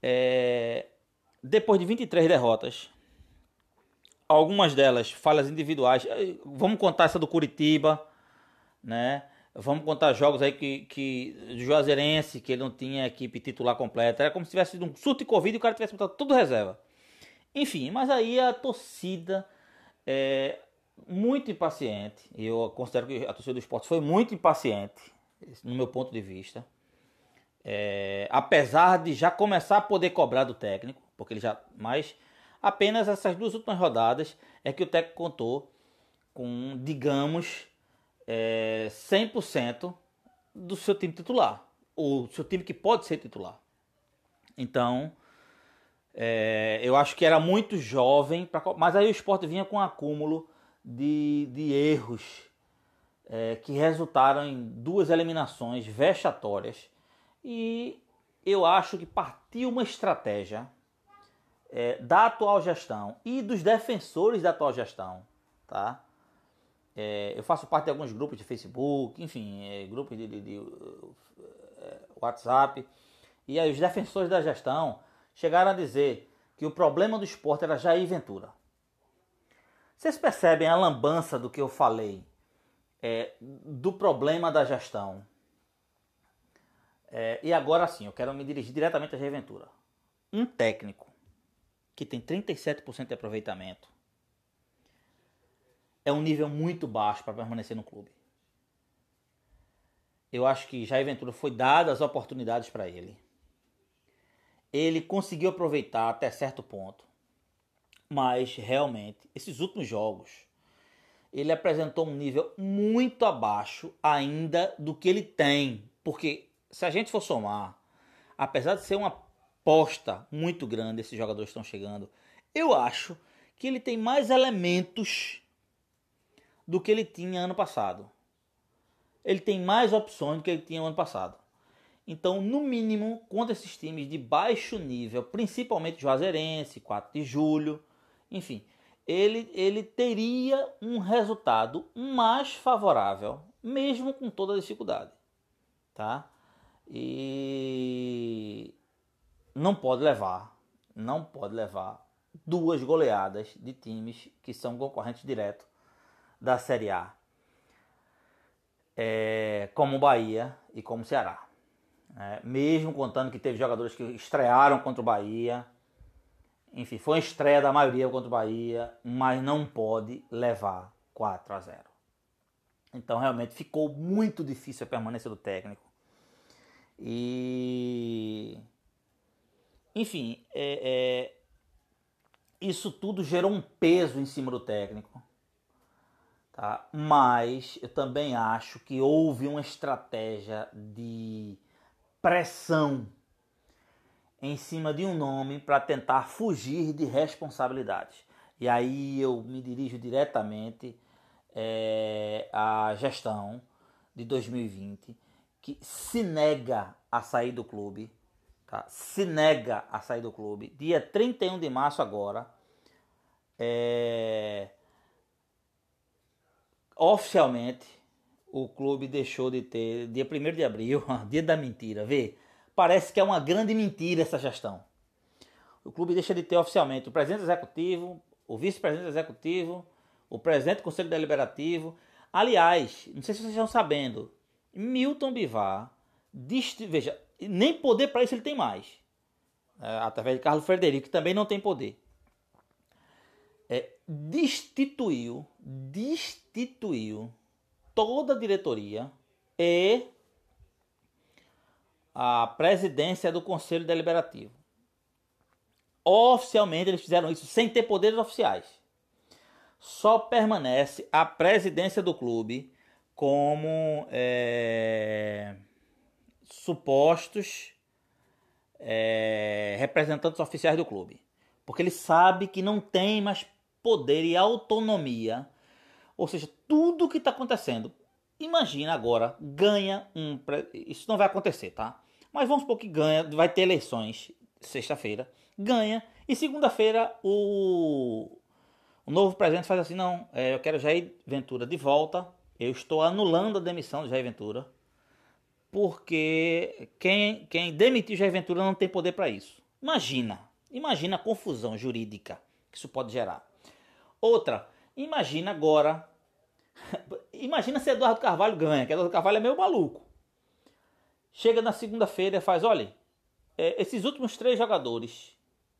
É, depois de 23 derrotas, algumas delas falhas individuais, vamos contar essa do Curitiba, né? Vamos contar jogos aí que, que Juazeirense, que ele não tinha equipe titular completa. Era como se tivesse um surto de Covid e o cara tivesse botado tudo reserva. Enfim, mas aí a torcida é muito impaciente. Eu considero que a torcida do esporte foi muito impaciente, no meu ponto de vista. É, apesar de já começar a poder cobrar do técnico, porque ele já. Mas apenas essas duas últimas rodadas é que o técnico contou com, digamos, é, 100% do seu time titular, ou seu time que pode ser titular. Então, é, eu acho que era muito jovem, pra, mas aí o esporte vinha com um acúmulo de, de erros é, que resultaram em duas eliminações vexatórias. E eu acho que partiu uma estratégia é, da atual gestão e dos defensores da atual gestão, tá? É, eu faço parte de alguns grupos de Facebook, enfim, é, grupos de, de, de uh, WhatsApp. E aí os defensores da gestão chegaram a dizer que o problema do esporte era Jair Ventura. Vocês percebem a lambança do que eu falei é, do problema da gestão? É, e agora sim, eu quero me dirigir diretamente a Jair Ventura. Um técnico que tem 37% de aproveitamento, é um nível muito baixo para permanecer no clube. Eu acho que Jair Ventura foi dado as oportunidades para ele. Ele conseguiu aproveitar até certo ponto. Mas realmente, esses últimos jogos, ele apresentou um nível muito abaixo ainda do que ele tem. Porque se a gente for somar, apesar de ser uma aposta muito grande, esses jogadores estão chegando, eu acho que ele tem mais elementos do que ele tinha ano passado. Ele tem mais opções do que ele tinha ano passado. Então, no mínimo, contra esses times de baixo nível, principalmente Juazeirense, 4 de julho, enfim, ele, ele teria um resultado mais favorável, mesmo com toda a dificuldade. Tá? E não pode levar, não pode levar duas goleadas de times que são concorrentes direto da Série A, é, como o Bahia e como o Ceará. É, mesmo contando que teve jogadores que estrearam contra o Bahia, enfim, foi uma estreia da maioria contra o Bahia, mas não pode levar 4 a 0. Então realmente ficou muito difícil a permanência do técnico. E enfim, é, é, isso tudo gerou um peso em cima do técnico. Tá? Mas eu também acho que houve uma estratégia de pressão em cima de um nome para tentar fugir de responsabilidades. E aí eu me dirijo diretamente é, à gestão de 2020, que se nega a sair do clube, tá? se nega a sair do clube. Dia 31 de março agora, é, oficialmente o clube deixou de ter, dia 1 de abril, dia da mentira, vê? parece que é uma grande mentira essa gestão. O clube deixa de ter oficialmente o presidente executivo, o vice-presidente executivo, o presidente do conselho deliberativo. Aliás, não sei se vocês estão sabendo, Milton Bivar, veja, nem poder para isso ele tem mais. É, através de Carlos Frederico, que também não tem poder. É, destituiu, destituiu toda a diretoria e a presidência do Conselho Deliberativo. Oficialmente eles fizeram isso sem ter poderes oficiais. Só permanece a presidência do clube como é, supostos é, representantes oficiais do clube. Porque ele sabe que não tem mais poder e autonomia. Ou seja, tudo o que está acontecendo. Imagina agora, ganha um. Isso não vai acontecer, tá? Mas vamos supor que ganha, vai ter eleições sexta-feira, ganha, e segunda-feira o, o novo presidente faz assim, não, é, eu quero Jair Ventura de volta, eu estou anulando a demissão de Jair Ventura, porque quem, quem demitiu Jair Ventura não tem poder para isso. Imagina, imagina a confusão jurídica que isso pode gerar. Outra, imagina agora, imagina se Eduardo Carvalho ganha, que Eduardo Carvalho é meio maluco. Chega na segunda-feira e faz, olha, é, esses últimos três jogadores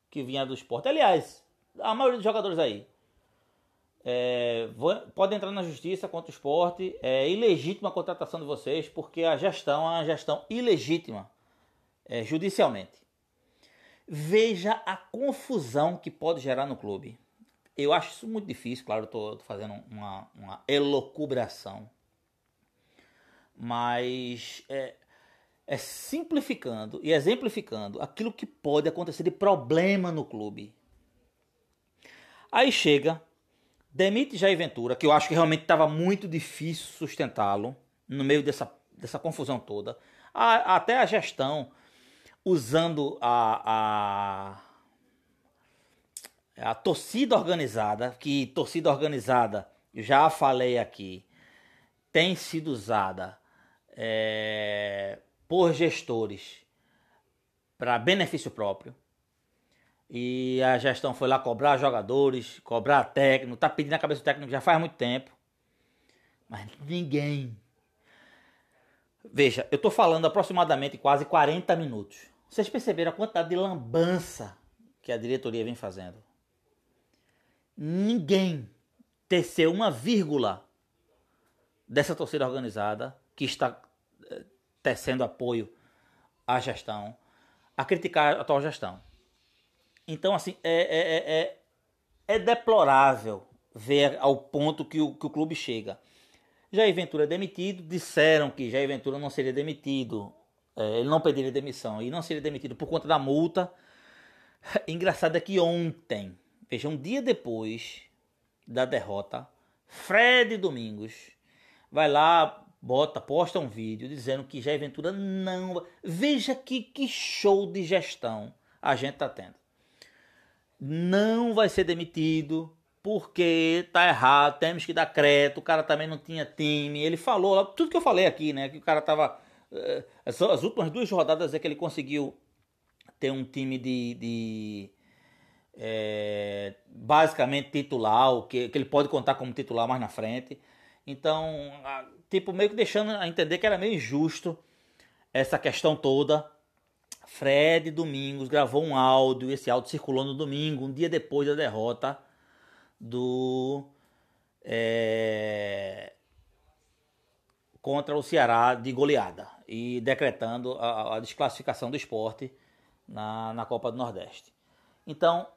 que vinham do esporte, aliás, a maioria dos jogadores aí, é, entrar na justiça contra o esporte, é ilegítima a contratação de vocês, porque a gestão é uma gestão ilegítima é, judicialmente. Veja a confusão que pode gerar no clube. Eu acho isso muito difícil, claro, estou fazendo uma, uma elocubração. Mas é, é simplificando e exemplificando aquilo que pode acontecer de problema no clube. Aí chega, demite Jair Ventura, que eu acho que realmente estava muito difícil sustentá-lo no meio dessa, dessa confusão toda. A, até a gestão usando a, a, a torcida organizada, que torcida organizada, já falei aqui, tem sido usada é, por gestores para benefício próprio. E a gestão foi lá cobrar jogadores, cobrar técnico, tá pedindo a cabeça do técnico já faz muito tempo. Mas ninguém. Veja, eu tô falando aproximadamente quase 40 minutos. Vocês perceberam a quantidade de lambança que a diretoria vem fazendo? Ninguém tecer uma vírgula dessa torcida organizada que está eh, tecendo apoio à gestão, a criticar a atual gestão. Então, assim, é, é, é, é deplorável ver ao ponto que o, que o clube chega. Jair Ventura é demitido, disseram que Jair Ventura não seria demitido, é, ele não pediria demissão e não seria demitido por conta da multa. Engraçado é que ontem, veja, um dia depois da derrota, Fred Domingos vai lá, bota, posta um vídeo dizendo que Jair Ventura não. Veja que, que show de gestão a gente tá tendo. Não vai ser demitido, porque tá errado, temos que dar crédito, o cara também não tinha time. Ele falou tudo que eu falei aqui, né? Que o cara tava. Eh, as, as últimas duas rodadas é que ele conseguiu ter um time de. de é, basicamente titular, que, que ele pode contar como titular mais na frente. Então, tipo, meio que deixando a entender que era meio injusto essa questão toda. Fred Domingos gravou um áudio, esse áudio circulou no domingo, um dia depois da derrota do é, contra o Ceará de goleada e decretando a, a desclassificação do esporte na, na Copa do Nordeste. Então,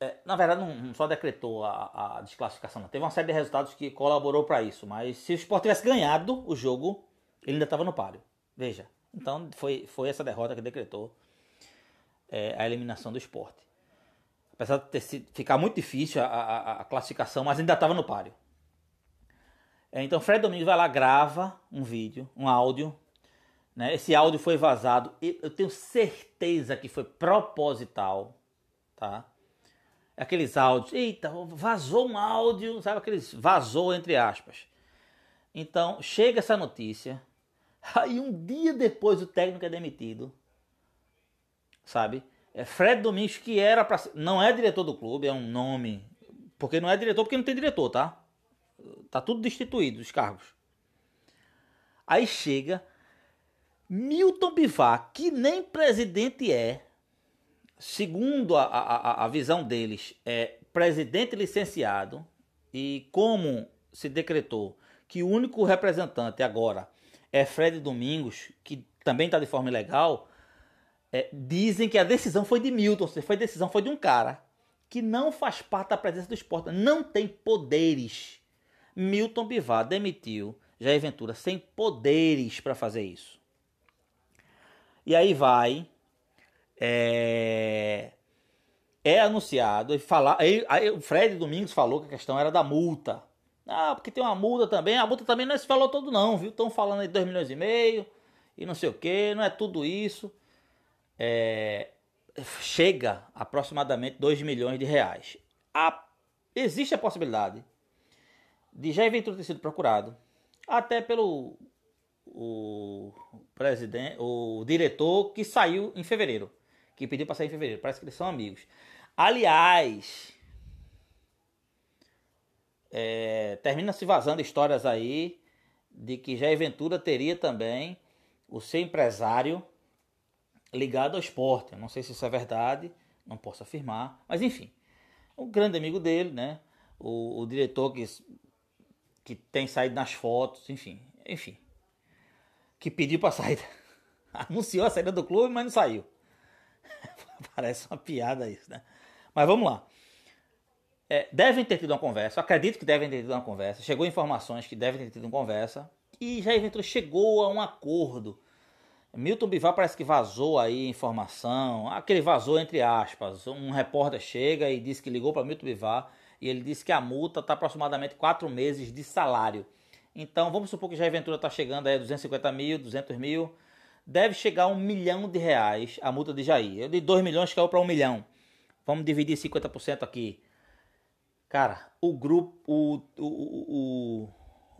é, na verdade, não, não só decretou a, a, desclassificação, não. teve uma série de resultados que colaborou para isso, mas se o esporte tivesse ganhado o jogo, ele ainda estava no páreo. Veja, então foi, foi essa derrota que decretou é, a eliminação do esporte apesar de ter sido, ficar muito difícil a, a, a classificação, mas ainda estava no páreo. É, então Fred Domingos vai lá, grava um vídeo, um áudio. Né? Esse áudio foi vazado. Eu tenho certeza que foi proposital. Tá? Aqueles áudios. Eita, vazou um áudio. Sabe aqueles vazou entre aspas. Então chega essa notícia. Aí um dia depois o técnico é demitido. Sabe? É Fred Domingos, que era para não é diretor do clube, é um nome, porque não é diretor porque não tem diretor, tá? Tá tudo destituído os cargos. Aí chega Milton Bivar, que nem presidente é, segundo a, a, a visão deles, é presidente licenciado, e como se decretou que o único representante agora é Fred Domingos, que também está de forma ilegal, é, dizem que a decisão foi de Milton, foi decisão foi de um cara que não faz parte da presença do esporte, não tem poderes. Milton Bivar demitiu Jair Ventura sem poderes para fazer isso. E aí vai, é, é anunciado, e falar, aí, aí, o Fred Domingos falou que a questão era da multa. Ah, porque tem uma multa também, a multa também não é se falou todo não, viu? Estão falando aí 2 milhões e meio e não sei o que, não é tudo isso é, chega aproximadamente 2 milhões de reais. A, existe a possibilidade de Jair Ventura ter sido procurado até pelo o presidente, o diretor que saiu em fevereiro, que pediu para sair em fevereiro. Parece que eles são amigos. Aliás, é, termina se vazando histórias aí de que Jair Ventura teria também o seu empresário ligado ao esporte. Eu não sei se isso é verdade, não posso afirmar, mas enfim, um grande amigo dele, né? O, o diretor que, que tem saído nas fotos, enfim, enfim, que pediu para sair, anunciou a saída do clube, mas não saiu. Parece uma piada isso, né? Mas vamos lá. É, devem ter tido uma conversa, acredito que devem ter tido uma conversa. Chegou informações que devem ter tido uma conversa e já Ventura chegou a um acordo Milton Bivar parece que vazou aí informação, aquele vazou entre aspas. Um repórter chega e diz que ligou para Milton Bivar e ele disse que a multa está aproximadamente quatro meses de salário. Então vamos supor que a Ventura está chegando aí a 250 mil, 200 mil. Deve chegar a um milhão de reais a multa de Jair. De 2 milhões caiu para um milhão. Vamos dividir 50% aqui. Cara, o grupo, o, o, o,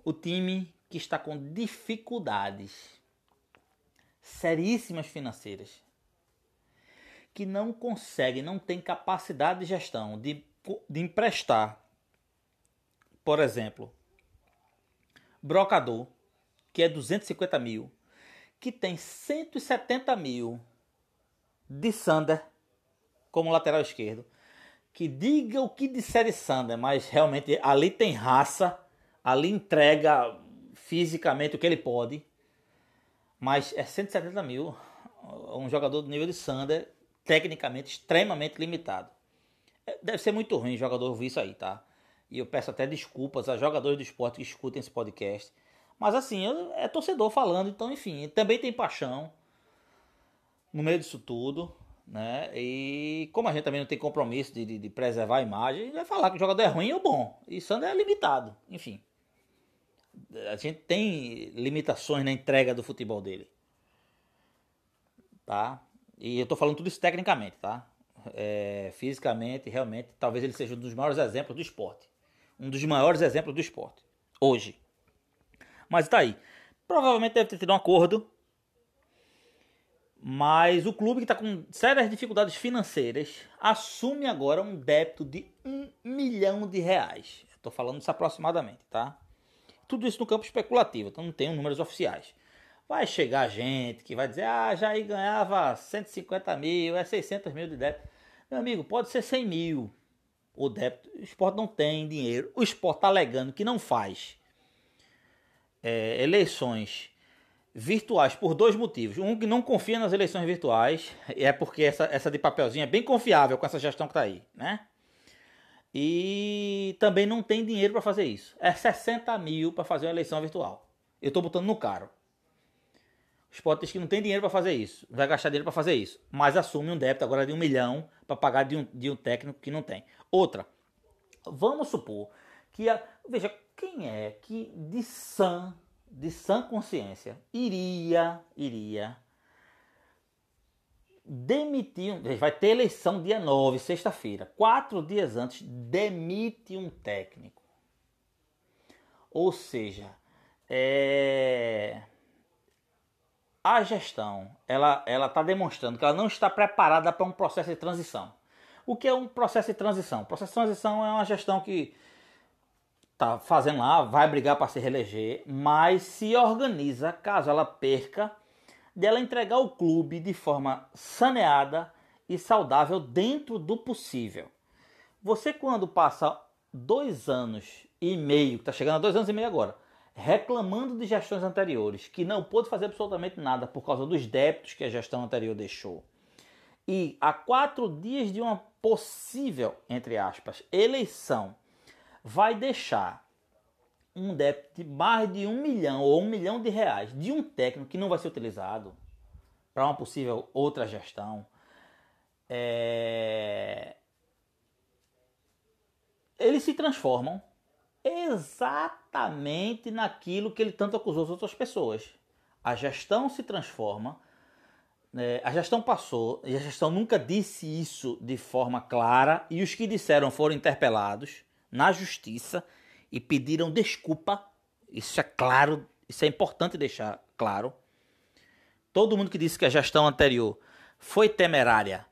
o time que está com dificuldades seríssimas financeiras que não conseguem, não têm capacidade de gestão de, de emprestar, por exemplo, brocador, que é 250 mil, que tem 170 mil de Sander como lateral esquerdo, que diga o que disser Sander, mas realmente ali tem raça, ali entrega fisicamente o que ele pode. Mas é 170 mil, um jogador do nível de Sander, tecnicamente extremamente limitado. É, deve ser muito ruim o jogador ouvir isso aí, tá? E eu peço até desculpas a jogadores do esporte que escutem esse podcast. Mas assim, é torcedor falando, então enfim, também tem paixão no meio disso tudo, né? E como a gente também não tem compromisso de, de, de preservar a imagem, vai falar que o jogador é ruim ou bom. E Sander é limitado, enfim. A gente tem limitações na entrega do futebol dele. Tá? E eu tô falando tudo isso tecnicamente, tá? É, fisicamente, realmente, talvez ele seja um dos maiores exemplos do esporte. Um dos maiores exemplos do esporte. Hoje. Mas tá aí. Provavelmente deve ter tido um acordo. Mas o clube que está com sérias dificuldades financeiras assume agora um débito de um milhão de reais. Estou falando isso aproximadamente, tá? Tudo isso no campo especulativo, então não tem números oficiais. Vai chegar gente que vai dizer, ah, Jair ganhava 150 mil, é 600 mil de débito. Meu amigo, pode ser 100 mil o débito. O esporte não tem dinheiro. O esporte está alegando que não faz é, eleições virtuais por dois motivos. Um que não confia nas eleições virtuais, é porque essa, essa de papelzinho é bem confiável com essa gestão que está aí, né? E também não tem dinheiro para fazer isso. É 60 mil para fazer uma eleição virtual. Eu estou botando no caro. O Sport diz que não tem dinheiro para fazer isso. Vai gastar dinheiro para fazer isso. Mas assume um débito agora de um milhão para pagar de um, de um técnico que não tem. Outra. Vamos supor que a. Veja, quem é que de sã, de sã consciência iria, iria demitir, vai ter eleição dia 9, sexta-feira. Quatro dias antes, demite um técnico. Ou seja, é... a gestão ela está demonstrando que ela não está preparada para um processo de transição. O que é um processo de transição? O processo de transição é uma gestão que tá fazendo lá, vai brigar para se reeleger, mas se organiza caso ela perca, dela entregar o clube de forma saneada e saudável dentro do possível. Você quando passa dois anos e meio, está chegando a dois anos e meio agora, reclamando de gestões anteriores, que não pôde fazer absolutamente nada por causa dos débitos que a gestão anterior deixou, e a quatro dias de uma possível, entre aspas, eleição vai deixar um débito de mais de um milhão ou um milhão de reais de um técnico que não vai ser utilizado para uma possível outra gestão, é... eles se transformam exatamente naquilo que ele tanto acusou as outras pessoas. A gestão se transforma, é, a gestão passou, e a gestão nunca disse isso de forma clara, e os que disseram foram interpelados na justiça e pediram desculpa. Isso é claro, isso é importante deixar claro. Todo mundo que disse que a gestão anterior foi temerária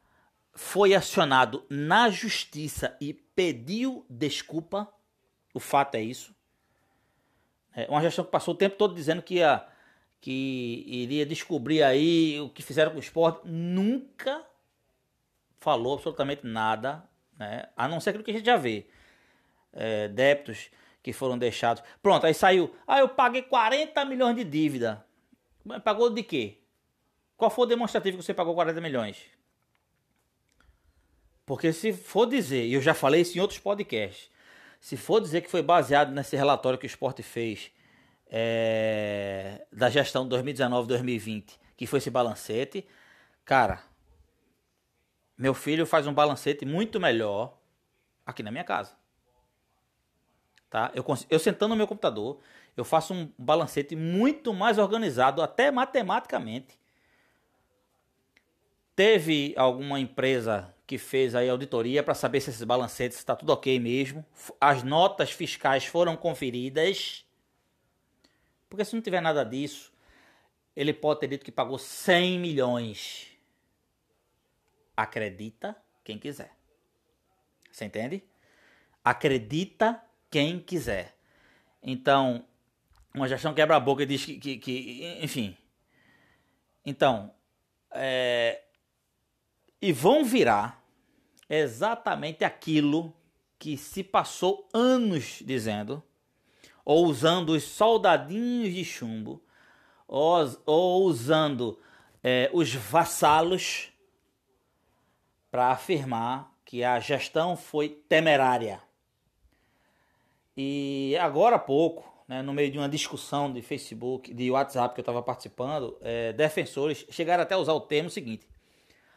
foi acionado na justiça e pediu desculpa. O fato é isso. É uma gestão que passou o tempo todo dizendo que, ia, que iria descobrir aí o que fizeram com o esporte. Nunca falou absolutamente nada, né? a não ser aquilo que a gente já vê é, débitos que foram deixados. Pronto, aí saiu. Ah, eu paguei 40 milhões de dívida. Pagou de quê? Qual foi o demonstrativo que você pagou 40 milhões? Porque se for dizer, e eu já falei isso em outros podcasts, se for dizer que foi baseado nesse relatório que o esporte fez é, da gestão 2019-2020, que foi esse balancete, cara, meu filho faz um balancete muito melhor aqui na minha casa. Tá? Eu, eu sentando no meu computador, eu faço um balancete muito mais organizado, até matematicamente. Teve alguma empresa que fez aí auditoria para saber se esses balancetes está tudo ok mesmo. As notas fiscais foram conferidas. Porque se não tiver nada disso, ele pode ter dito que pagou 100 milhões. Acredita quem quiser. Você entende? Acredita quem quiser. Então, uma gestão quebra a boca e diz que, que, que enfim. Então, é, e vão virar, exatamente aquilo que se passou anos dizendo, ou usando os soldadinhos de chumbo, ou, ou usando é, os vassalos para afirmar que a gestão foi temerária. E agora há pouco, né, no meio de uma discussão de Facebook, de WhatsApp que eu estava participando, é, defensores chegaram até a usar o termo seguinte.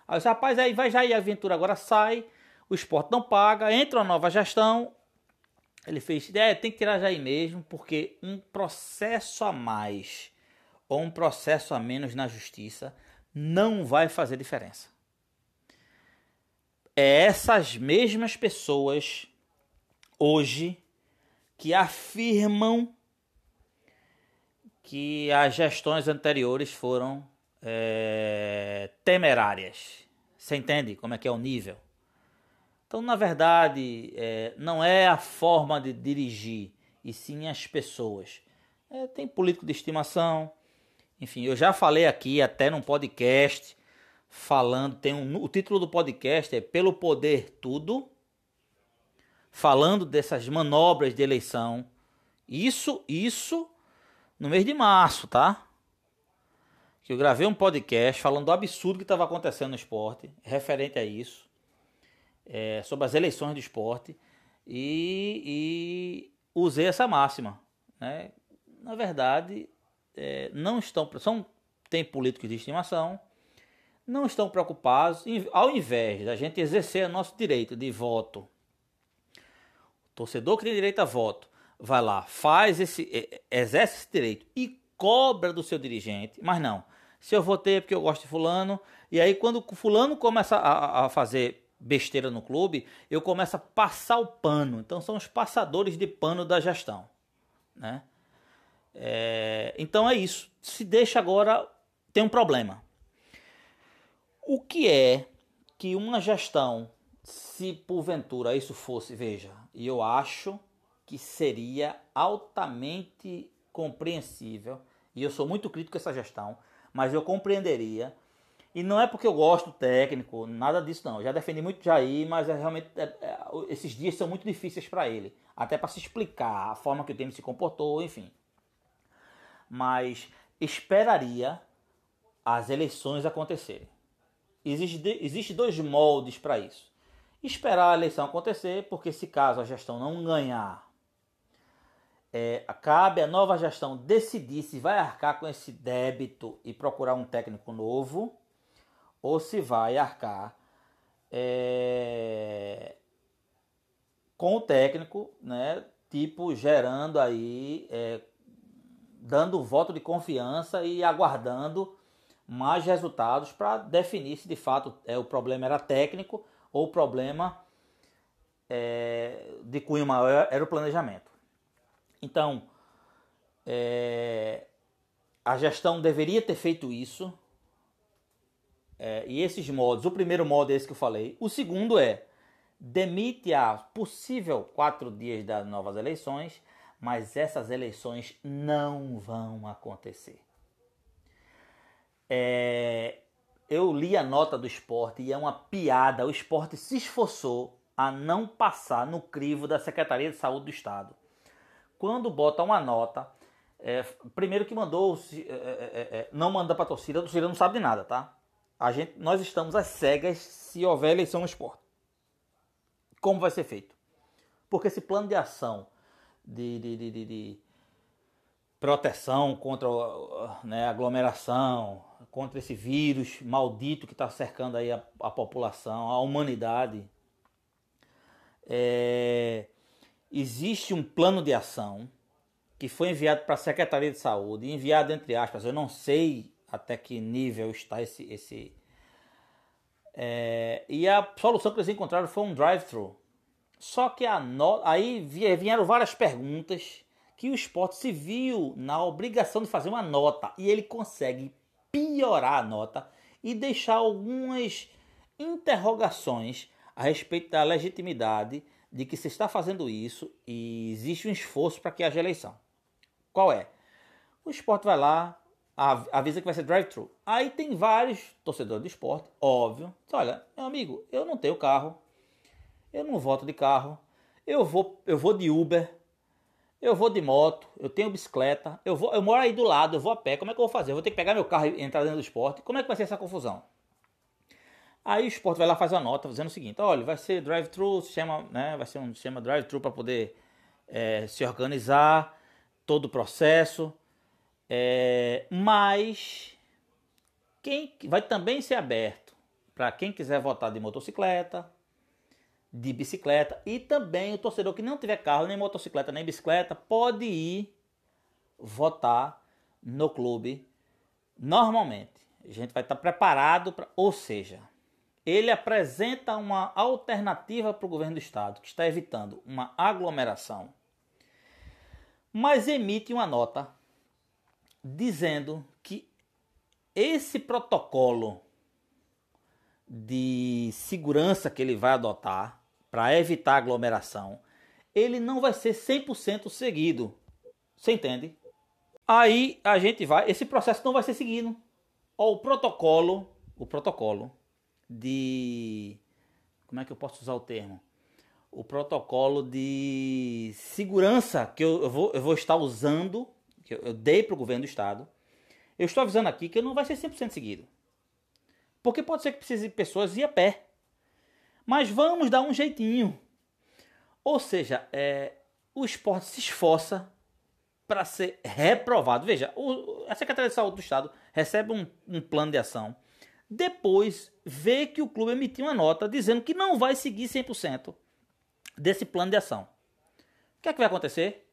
Aí disse, rapaz, aí vai já aventura, agora sai, o esporte não paga, entra uma nova gestão. Ele fez, é, tem que tirar Jair mesmo, porque um processo a mais ou um processo a menos na justiça não vai fazer diferença. É essas mesmas pessoas hoje que afirmam que as gestões anteriores foram é, temerárias. Você entende como é que é o nível? Então, na verdade, é, não é a forma de dirigir, e sim as pessoas. É, tem político de estimação, enfim, eu já falei aqui até num podcast falando, tem um, o título do podcast é Pelo Poder Tudo, falando dessas manobras de eleição. Isso, isso no mês de março, tá? Que eu gravei um podcast falando do absurdo que estava acontecendo no esporte, referente a isso, é, sobre as eleições do esporte, e, e usei essa máxima. Né? Na verdade, é, não estão. São, tem políticos de estimação, não estão preocupados, ao invés da gente exercer nosso direito de voto torcedor que tem direito a voto vai lá, faz esse, exerce esse direito e cobra do seu dirigente, mas não. Se eu votei é porque eu gosto de fulano, e aí quando o fulano começa a, a fazer besteira no clube, eu começo a passar o pano. Então são os passadores de pano da gestão, né? É, então é isso. Se deixa agora tem um problema. O que é que uma gestão se porventura isso fosse, veja, e eu acho que seria altamente compreensível, e eu sou muito crítico a essa gestão, mas eu compreenderia. E não é porque eu gosto técnico, nada disso não. Eu já defendi muito Jair, mas é realmente é, é, esses dias são muito difíceis para ele, até para se explicar a forma que o time se comportou, enfim. Mas esperaria as eleições acontecerem. Existe, existe dois moldes para isso esperar a eleição acontecer, porque se caso a gestão não ganhar, é, cabe à nova gestão decidir se vai arcar com esse débito e procurar um técnico novo, ou se vai arcar é, com o técnico, né, tipo gerando aí, é, dando voto de confiança e aguardando mais resultados para definir se de fato é, o problema era técnico ou o problema é, de cunho maior era o planejamento. Então, é, a gestão deveria ter feito isso. É, e esses modos, o primeiro modo é esse que eu falei. O segundo é demite a possível quatro dias das novas eleições, mas essas eleições não vão acontecer. É, eu li a nota do esporte e é uma piada. O esporte se esforçou a não passar no crivo da Secretaria de Saúde do Estado. Quando bota uma nota, é, primeiro que mandou, é, é, é, é, não manda para a torcida, a torcida não sabe de nada, tá? A gente, nós estamos às cegas se houver eleição no esporte. Como vai ser feito? Porque esse plano de ação de, de, de, de proteção contra né, aglomeração, contra esse vírus maldito que está cercando aí a, a, população, a humanidade. É, existe um plano de ação que foi enviado para a Secretaria de Saúde, enviado entre aspas, eu não sei até que nível está esse. esse é, e a solução que eles encontraram foi um drive-thru. Só que a no, aí vieram várias perguntas que o esporte se viu na obrigação de fazer uma nota e ele consegue piorar a nota e deixar algumas interrogações a respeito da legitimidade de que se está fazendo isso e existe um esforço para que haja eleição. Qual é? O esporte vai lá, avisa que vai ser drive-thru. Aí tem vários torcedores do esporte, óbvio. Olha, meu amigo, eu não tenho carro, Eu não voto de carro. Eu vou, eu vou de Uber. Eu vou de moto, eu tenho bicicleta, eu vou, eu moro aí do lado, eu vou a pé. Como é que eu vou fazer? Eu vou ter que pegar meu carro e entrar dentro do esporte. Como é que vai ser essa confusão? Aí o esporte vai lá faz uma nota dizendo o seguinte: olha, vai ser drive-thru, sistema, né? Vai ser um sistema drive-thru para poder é, se organizar, todo o processo. É, mas quem vai também ser aberto para quem quiser votar de motocicleta, de bicicleta e também o torcedor que não tiver carro, nem motocicleta, nem bicicleta, pode ir votar no clube normalmente. A gente vai estar preparado para, ou seja, ele apresenta uma alternativa para o governo do estado que está evitando uma aglomeração, mas emite uma nota dizendo que esse protocolo de segurança que ele vai adotar para evitar aglomeração, ele não vai ser 100% seguido. Você entende? Aí a gente vai, esse processo não vai ser seguido. Ó, o protocolo, o protocolo de como é que eu posso usar o termo? O protocolo de segurança que eu, eu vou, eu vou estar usando, que eu, eu dei para o governo do estado. Eu estou avisando aqui que não vai ser 100% seguido. Porque pode ser que precise de pessoas ir a pé. Mas vamos dar um jeitinho. Ou seja, é, o esporte se esforça para ser reprovado. Veja, o, a Secretaria de Saúde do Estado recebe um, um plano de ação. Depois vê que o clube emitiu uma nota dizendo que não vai seguir 100% desse plano de ação. O que é que vai acontecer?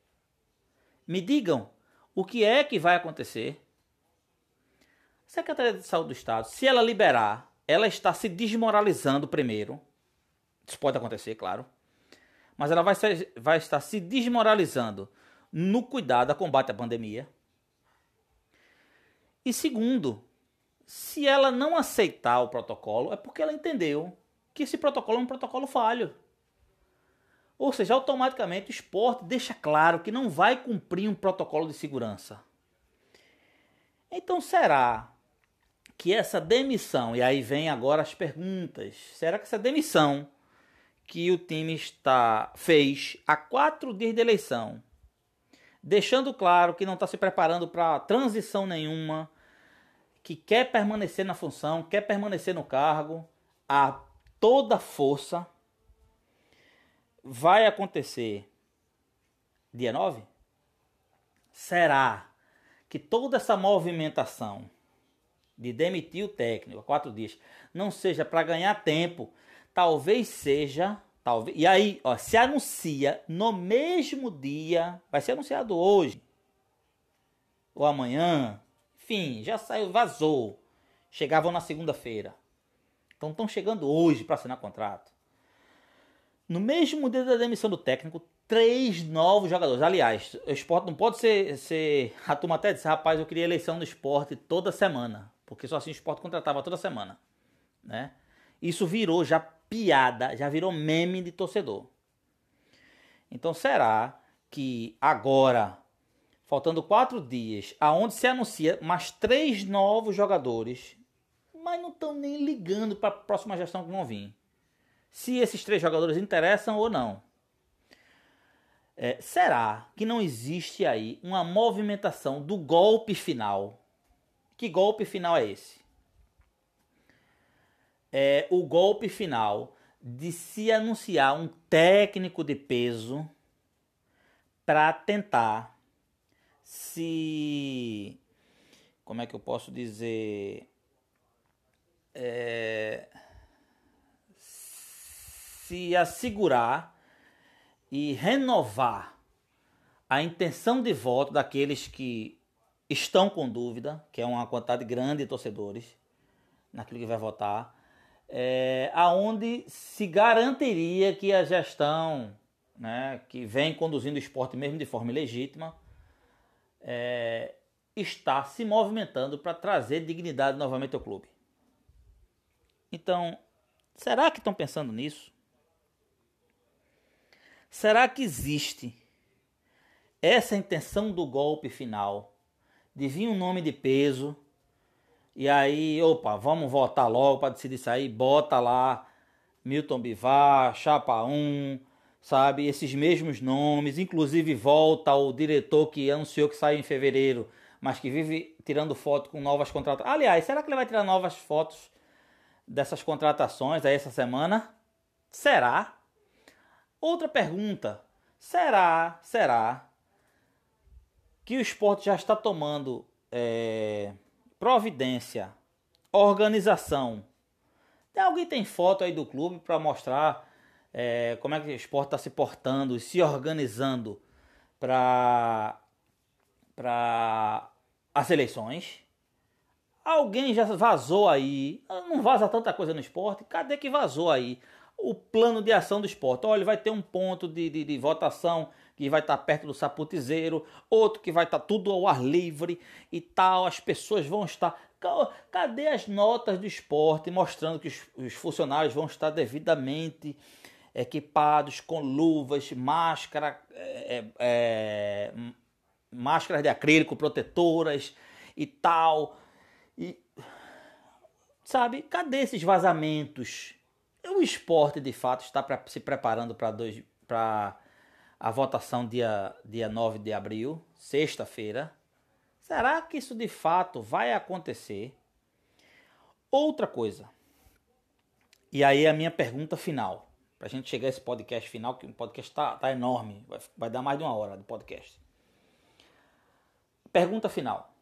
Me digam o que é que vai acontecer. A Secretaria de Saúde do Estado, se ela liberar, ela está se desmoralizando primeiro isso pode acontecer, claro. Mas ela vai, ser, vai estar se desmoralizando no cuidado a combate à pandemia. E segundo, se ela não aceitar o protocolo, é porque ela entendeu que esse protocolo é um protocolo falho. Ou seja, automaticamente o esporte deixa claro que não vai cumprir um protocolo de segurança. Então será que essa demissão, e aí vem agora as perguntas, será que essa demissão que o time está fez há quatro dias de eleição, deixando claro que não está se preparando para transição nenhuma, que quer permanecer na função, quer permanecer no cargo, a toda força, vai acontecer dia 9? Será que toda essa movimentação de demitir o técnico há quatro dias não seja para ganhar tempo talvez seja, talvez. E aí, ó, se anuncia no mesmo dia, vai ser anunciado hoje ou amanhã. Enfim, já saiu, vazou. Chegavam na segunda-feira. Então estão chegando hoje para assinar contrato. No mesmo dia da demissão do técnico, três novos jogadores. Aliás, o esporte não pode ser. ser a turma até disse, rapaz, eu queria eleição no esporte toda semana. Porque só assim o esporte contratava toda semana. Né? Isso virou já piada, já virou meme de torcedor. Então será que agora, faltando quatro dias, aonde se anuncia mais três novos jogadores, mas não estão nem ligando para a próxima gestão que vão vir, se esses três jogadores interessam ou não? É, será que não existe aí uma movimentação do golpe final? Que golpe final é esse? É, o golpe final de se anunciar um técnico de peso para tentar se. Como é que eu posso dizer? É, se assegurar e renovar a intenção de voto daqueles que estão com dúvida, que é uma quantidade grande de torcedores naquilo que vai votar, é, aonde se garantiria que a gestão né, que vem conduzindo o esporte mesmo de forma ilegítima é, está se movimentando para trazer dignidade novamente ao clube. Então, será que estão pensando nisso? Será que existe essa intenção do golpe final de vir um nome de peso e aí, opa, vamos votar logo para decidir sair, bota lá Milton Bivar, Chapa 1, sabe? Esses mesmos nomes, inclusive volta o diretor que anunciou que sai em fevereiro, mas que vive tirando foto com novas contratações. Aliás, será que ele vai tirar novas fotos dessas contratações aí essa semana? Será? Outra pergunta. Será, será que o esporte já está tomando é, providência, organização? Tem alguém tem foto aí do clube para mostrar é, como é que o esporte está se portando e se organizando para para as eleições? Alguém já vazou aí? Não vaza tanta coisa no esporte? Cadê que vazou aí? o plano de ação do esporte. Olha, vai ter um ponto de, de, de votação que vai estar perto do saputizeiro, outro que vai estar tudo ao ar livre e tal. As pessoas vão estar. Cadê as notas do esporte mostrando que os, os funcionários vão estar devidamente equipados com luvas, máscara, é, é, máscaras de acrílico, protetoras e tal. E sabe, cadê esses vazamentos? O esporte, de fato, está se preparando para a votação dia, dia 9 de abril, sexta-feira. Será que isso de fato vai acontecer? Outra coisa. E aí a minha pergunta final. Para a gente chegar a esse podcast final, que o podcast está tá enorme. Vai, vai dar mais de uma hora de podcast. Pergunta final.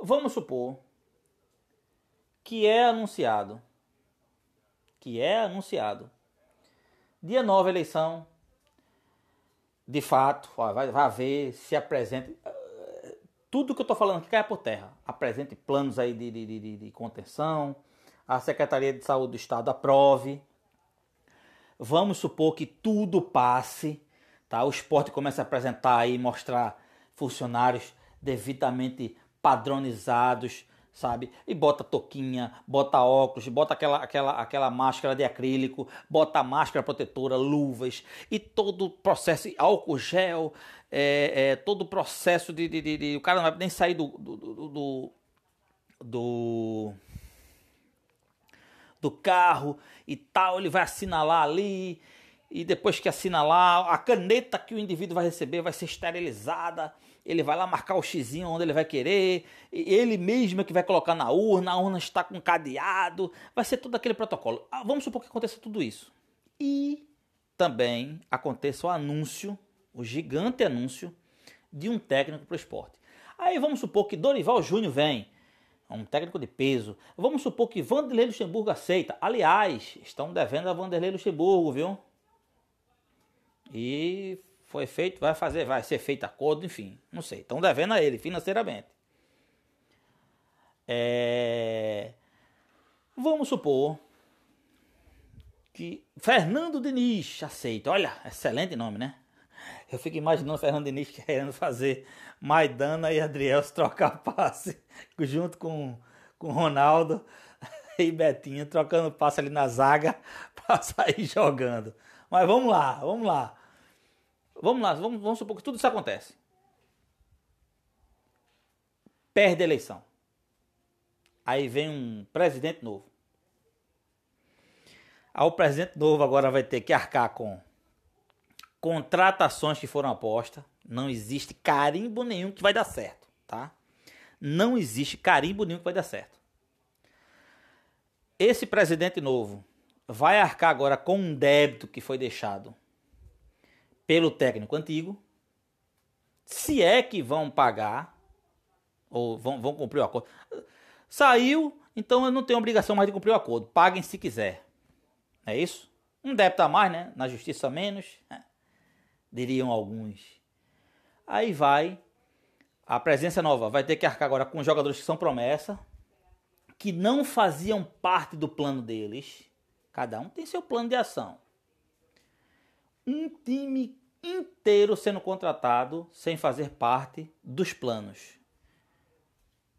Vamos supor que é anunciado que é anunciado. Dia 9, eleição. De fato, ó, vai, vai haver, se apresente. Eh, tudo que eu estou falando aqui cai por terra. Apresente planos aí de, de, de, de contenção. A Secretaria de Saúde do Estado aprove. Vamos supor que tudo passe. Tá? O esporte começa a apresentar aí, mostrar funcionários devidamente padronizados, sabe? E bota toquinha, bota óculos, bota aquela, aquela, aquela máscara de acrílico, bota máscara protetora, luvas e todo o processo, álcool gel, é, é, todo o processo de, de, de, de, O cara não vai nem sair do, do, do, do, do carro e tal, ele vai assinalar ali. E depois que assinalar, a caneta que o indivíduo vai receber vai ser esterilizada ele vai lá marcar o xizinho onde ele vai querer, ele mesmo é que vai colocar na urna, a urna está com cadeado, vai ser todo aquele protocolo. Ah, vamos supor que aconteça tudo isso. E também aconteça o anúncio, o gigante anúncio de um técnico para o esporte. Aí vamos supor que Dorival Júnior vem, um técnico de peso. Vamos supor que Vanderlei Luxemburgo aceita. Aliás, estão devendo a Vanderlei Luxemburgo, viu? E foi feito, vai fazer, vai ser feito acordo, enfim, não sei. Estão devendo a ele financeiramente. É... Vamos supor que Fernando Diniz aceita. Olha, excelente nome, né? Eu fico imaginando Fernando Diniz querendo fazer Maidana e Adriel se trocar passe junto com, com Ronaldo e Betinho trocando passe ali na zaga para sair jogando. Mas vamos lá, vamos lá. Vamos lá, vamos, vamos supor que tudo isso acontece. Perde a eleição. Aí vem um presidente novo. Aí o presidente novo agora vai ter que arcar com contratações que foram apostas. Não existe carimbo nenhum que vai dar certo, tá? Não existe carimbo nenhum que vai dar certo. Esse presidente novo vai arcar agora com um débito que foi deixado pelo técnico antigo, se é que vão pagar ou vão, vão cumprir o acordo. Saiu, então eu não tenho obrigação mais de cumprir o acordo. Paguem se quiser. É isso? Um débito a mais, né? Na justiça menos, né? diriam alguns. Aí vai a presença nova, vai ter que arcar agora com jogadores que são promessa, que não faziam parte do plano deles. Cada um tem seu plano de ação um time inteiro sendo contratado sem fazer parte dos planos.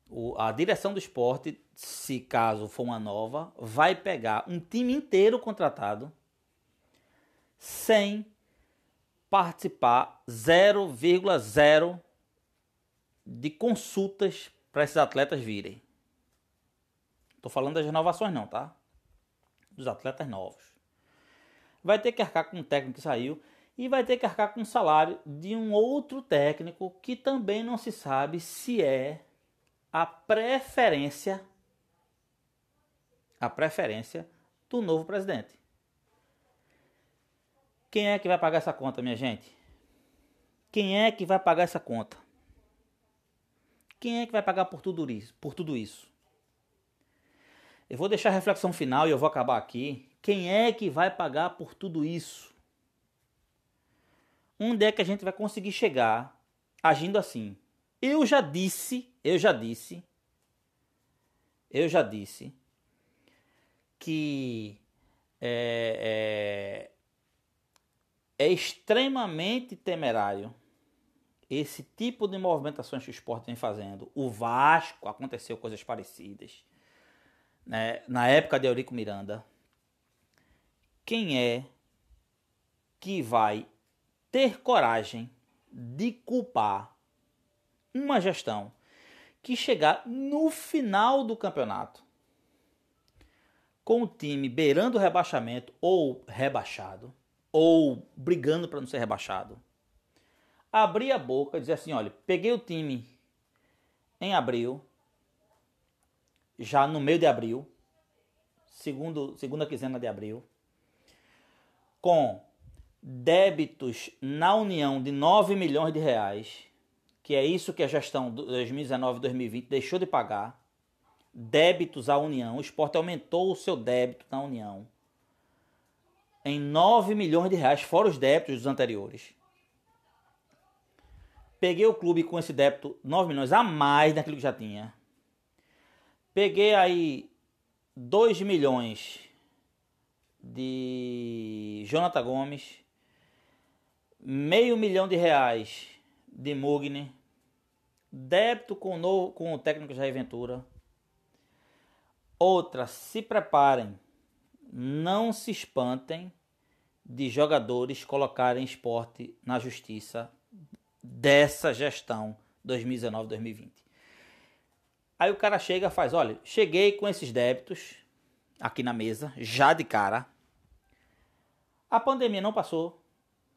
O, a direção do esporte, se caso for uma nova, vai pegar um time inteiro contratado sem participar 0,0 de consultas para esses atletas virem. Estou falando das renovações não, tá? Dos atletas novos. Vai ter que arcar com o técnico que saiu e vai ter que arcar com o salário de um outro técnico que também não se sabe se é a preferência a preferência do novo presidente. Quem é que vai pagar essa conta, minha gente? Quem é que vai pagar essa conta? Quem é que vai pagar por tudo isso? Por tudo isso? Eu vou deixar a reflexão final e eu vou acabar aqui. Quem é que vai pagar por tudo isso? Onde é que a gente vai conseguir chegar agindo assim? Eu já disse, eu já disse, eu já disse que é, é, é extremamente temerário esse tipo de movimentações que o esporte vem fazendo. O Vasco aconteceu coisas parecidas. Né? Na época de Eurico Miranda. Quem é que vai ter coragem de culpar uma gestão que chegar no final do campeonato com o time beirando o rebaixamento ou rebaixado ou brigando para não ser rebaixado? Abrir a boca e dizer assim: olha, peguei o time em abril, já no meio de abril, segundo, segunda quinzena de abril, com débitos na União de 9 milhões de reais, que é isso que a gestão 2019-2020 deixou de pagar, débitos à União, o esporte aumentou o seu débito na União em 9 milhões de reais, fora os débitos dos anteriores. Peguei o clube com esse débito 9 milhões a mais daquilo que já tinha. Peguei aí 2 milhões de Jonathan Gomes, meio milhão de reais de Mugni, débito com o, novo, com o técnico Jair Ventura. Outra, se preparem, não se espantem de jogadores colocarem esporte na justiça dessa gestão 2019-2020. Aí o cara chega faz, olha, cheguei com esses débitos aqui na mesa, já de cara. A pandemia não passou.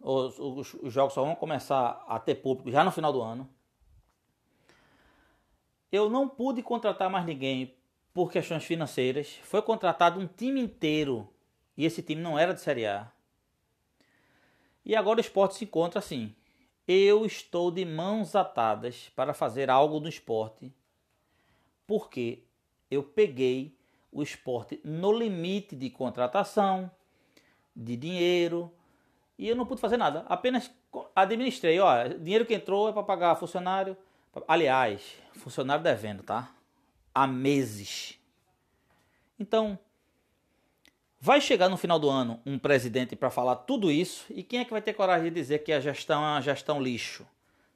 Os, os, os jogos só vão começar a ter público já no final do ano. Eu não pude contratar mais ninguém por questões financeiras. Foi contratado um time inteiro e esse time não era de Série A. E agora o esporte se encontra assim, eu estou de mãos atadas para fazer algo no esporte, porque eu peguei o esporte no limite de contratação, de dinheiro, e eu não pude fazer nada. Apenas administrei. Ó, dinheiro que entrou é para pagar funcionário. Aliás, funcionário devendo, tá? Há meses. Então, Vai chegar no final do ano um presidente para falar tudo isso e quem é que vai ter coragem de dizer que a gestão é uma gestão lixo?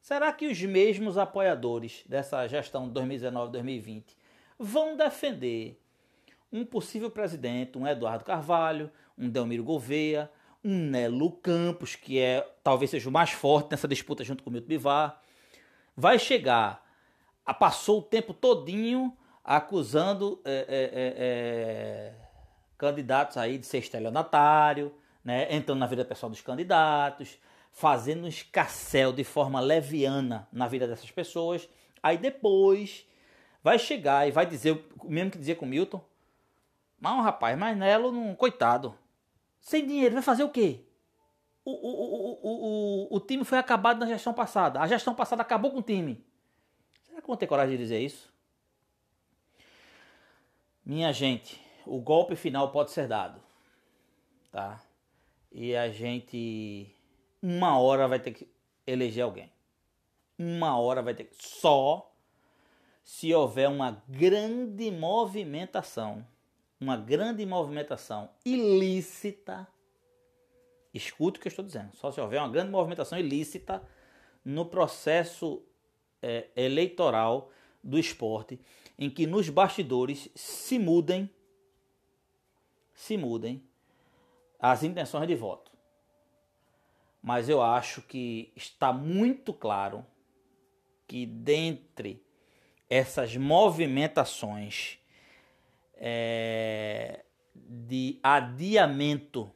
Será que os mesmos apoiadores dessa gestão 2019-2020 vão defender um possível presidente, um Eduardo Carvalho, um Delmiro Gouveia, um Nelo Campos, que é talvez seja o mais forte nessa disputa junto com o Milton Bivar, vai chegar, passou o tempo todinho acusando é, é, é, candidatos aí de ser estelionatário, né, entrando na vida pessoal dos candidatos, fazendo um escassel de forma leviana na vida dessas pessoas. Aí depois vai chegar e vai dizer, o mesmo que dizia com o Milton, mas rapaz, mas Nelo, não, coitado, sem dinheiro, vai fazer o quê? O, o, o, o, o, o time foi acabado na gestão passada. A gestão passada acabou com o time. Será que vão ter coragem de dizer isso? Minha gente, o golpe final pode ser dado, tá? E a gente uma hora vai ter que eleger alguém. Uma hora vai ter que só se houver uma grande movimentação, uma grande movimentação ilícita. Escute o que eu estou dizendo. Só se houver uma grande movimentação ilícita no processo é, eleitoral do esporte, em que nos bastidores se mudem se mudem as intenções de voto. Mas eu acho que está muito claro que dentre essas movimentações é, de adiamento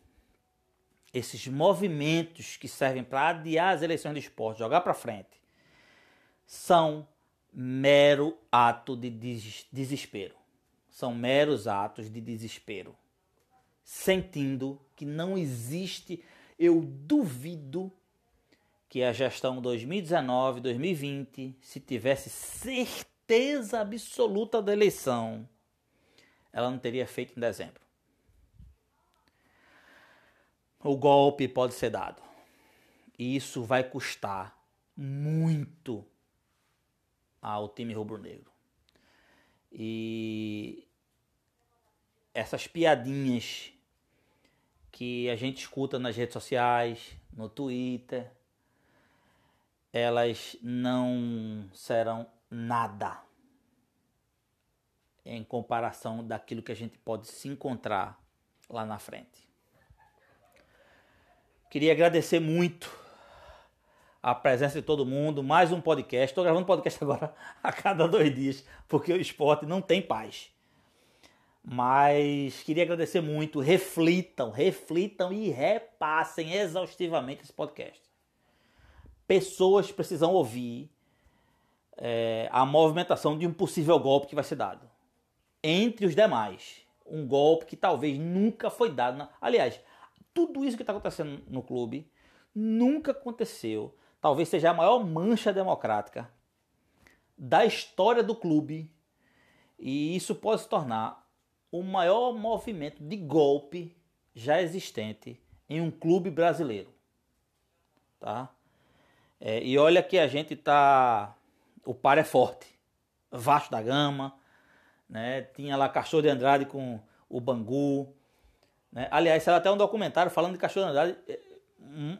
esses movimentos que servem para adiar as eleições do esporte, jogar para frente, são mero ato de desespero. São meros atos de desespero. Sentindo que não existe, eu duvido que a gestão 2019-2020, se tivesse certeza absoluta da eleição, ela não teria feito em dezembro. O golpe pode ser dado. E isso vai custar muito ao time rubro-negro. E essas piadinhas que a gente escuta nas redes sociais, no Twitter, elas não serão nada em comparação daquilo que a gente pode se encontrar lá na frente. Queria agradecer muito a presença de todo mundo, mais um podcast. Estou gravando podcast agora a cada dois dias, porque o esporte não tem paz. Mas queria agradecer muito. Reflitam, reflitam e repassem exaustivamente esse podcast. Pessoas precisam ouvir é, a movimentação de um possível golpe que vai ser dado. Entre os demais. Um golpe que talvez nunca foi dado. Na... Aliás, tudo isso que está acontecendo no clube nunca aconteceu. Talvez seja a maior mancha democrática da história do clube. E isso pode se tornar o maior movimento de golpe já existente em um clube brasileiro. Tá? É, e olha que a gente tá. O par é forte. Vasco da Gama, né? Tinha lá Cachorro de Andrade com o Bangu. Né? Aliás, saiu até um documentário falando de Cachorro de Andrade. É,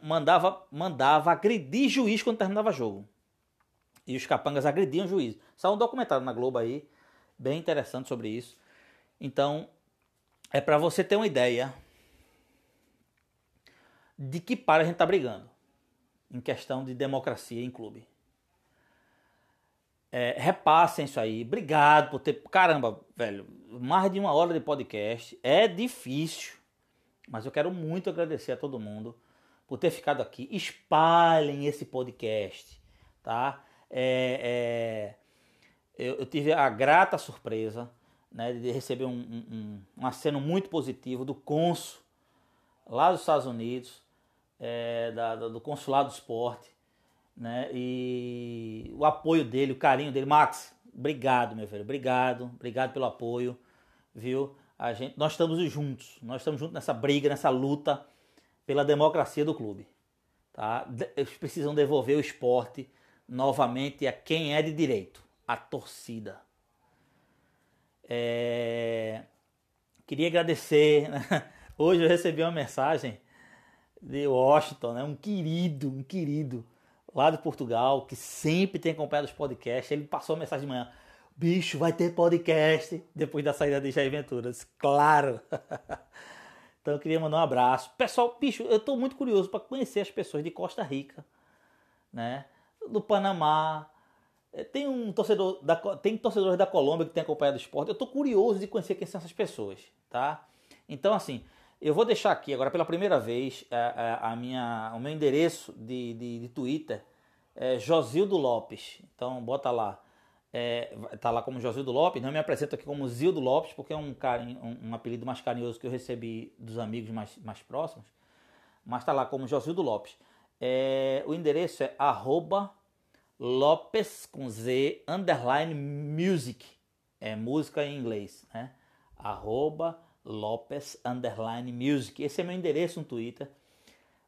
mandava, mandava agredir juiz quando terminava jogo. E os capangas agrediam o juiz. Saiu um documentário na Globo aí, bem interessante sobre isso. Então, é para você ter uma ideia de que para a gente tá brigando em questão de democracia em clube. É, repassem isso aí. Obrigado por ter. Caramba, velho, mais de uma hora de podcast. É difícil, mas eu quero muito agradecer a todo mundo por ter ficado aqui. Espalhem esse podcast, tá? É, é, eu, eu, tive a grata surpresa né, de receber um, um, um aceno muito positivo do Consul lá dos Estados Unidos é, da, do Consulado do Esporte, né? E o apoio dele, o carinho dele. Max, obrigado, meu velho, obrigado, obrigado pelo apoio, viu? A gente, nós estamos juntos, nós estamos juntos nessa briga, nessa luta pela democracia do clube, tá? Eles precisam devolver o esporte novamente a quem é de direito, a torcida. É... Queria agradecer. Né? Hoje eu recebi uma mensagem de Washington, né? um querido, um querido lá de Portugal, que sempre tem acompanhado os podcasts. Ele passou a mensagem de manhã: bicho, vai ter podcast depois da saída de Jair Venturas. Claro! então eu queria mandar um abraço. Pessoal, bicho, eu estou muito curioso para conhecer as pessoas de Costa Rica, né? do Panamá. Eh, tem um torcedor da, tem torcedores da Colômbia que tem acompanhado o esporte. Eu estou curioso de conhecer quem são essas pessoas, tá? Então, assim, eu vou deixar aqui agora pela primeira vez a, é, a, é, a minha, o meu endereço de, de, de, Twitter é Josildo Lopes. Então bota lá. É, tá lá como Josildo Lopes. Não me apresento aqui como Zildo Lopes, porque é um, carinho, um, um, apelido mais carinhoso que eu recebi dos amigos mais, mais próximos. Mas tá lá como Josildo Lopes. É, o endereço é arroba Lopes com Z underline music. É música em inglês, né? Arroba Lopes Underline Music. Esse é meu endereço no Twitter.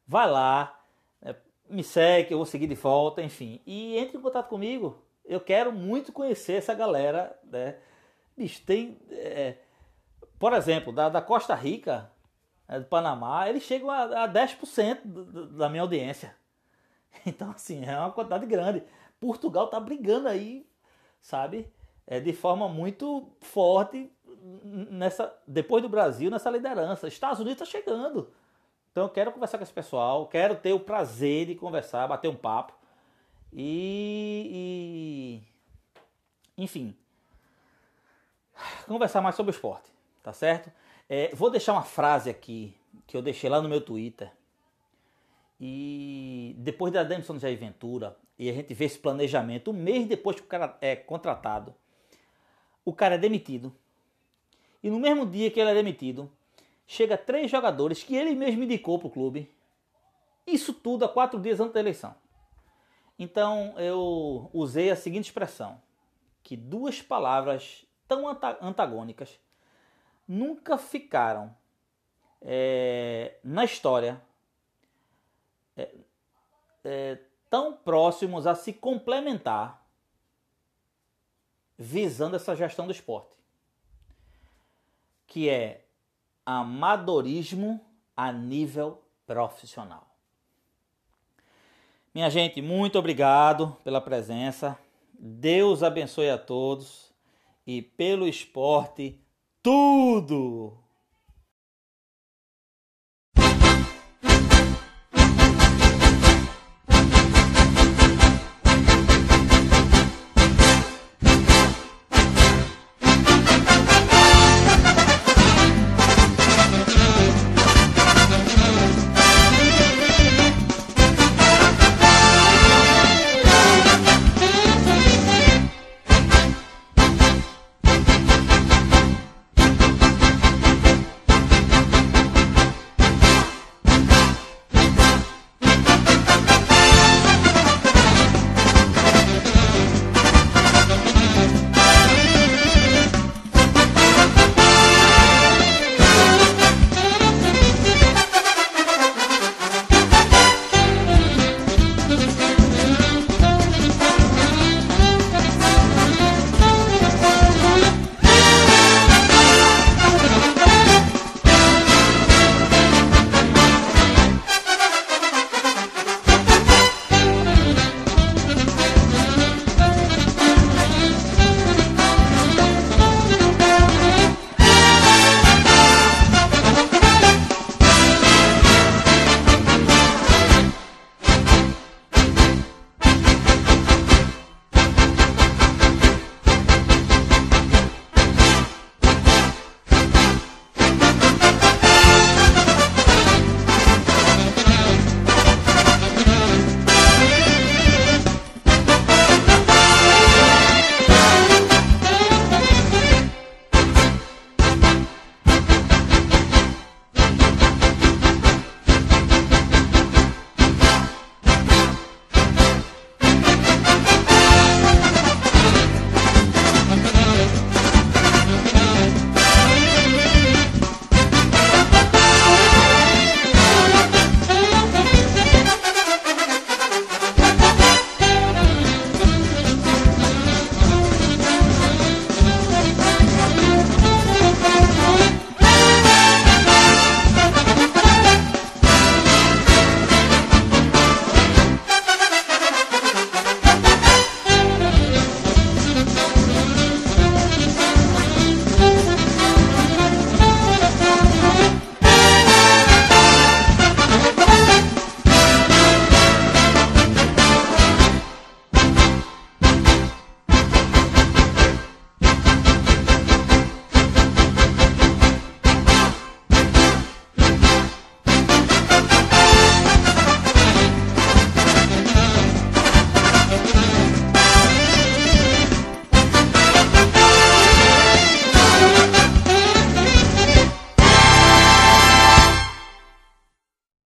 Vai lá, é, me segue, eu vou seguir de volta, enfim. E entre em contato comigo. Eu quero muito conhecer essa galera, né? Bicho, tem. É, por exemplo, da, da Costa Rica, né, do Panamá, eles chegam a, a 10% do, da minha audiência. Então, assim, é uma quantidade grande. Portugal tá brigando aí, sabe? É, de forma muito forte nessa depois do Brasil nessa liderança. Estados Unidos está chegando. Então eu quero conversar com esse pessoal, quero ter o prazer de conversar, bater um papo. E, e enfim, conversar mais sobre o esporte, tá certo? É, vou deixar uma frase aqui que eu deixei lá no meu Twitter, E depois da demissão do Jair Ventura, e a gente vê esse planejamento, um mês depois que o cara é contratado, o cara é demitido. E no mesmo dia que ele é demitido, chega três jogadores que ele mesmo indicou para o clube. Isso tudo há quatro dias antes da eleição. Então eu usei a seguinte expressão: que duas palavras tão antagônicas nunca ficaram é, na história é, é, tão próximos a se complementar visando essa gestão do esporte, que é amadorismo a nível profissional. Minha gente, muito obrigado pela presença. Deus abençoe a todos e pelo esporte tudo!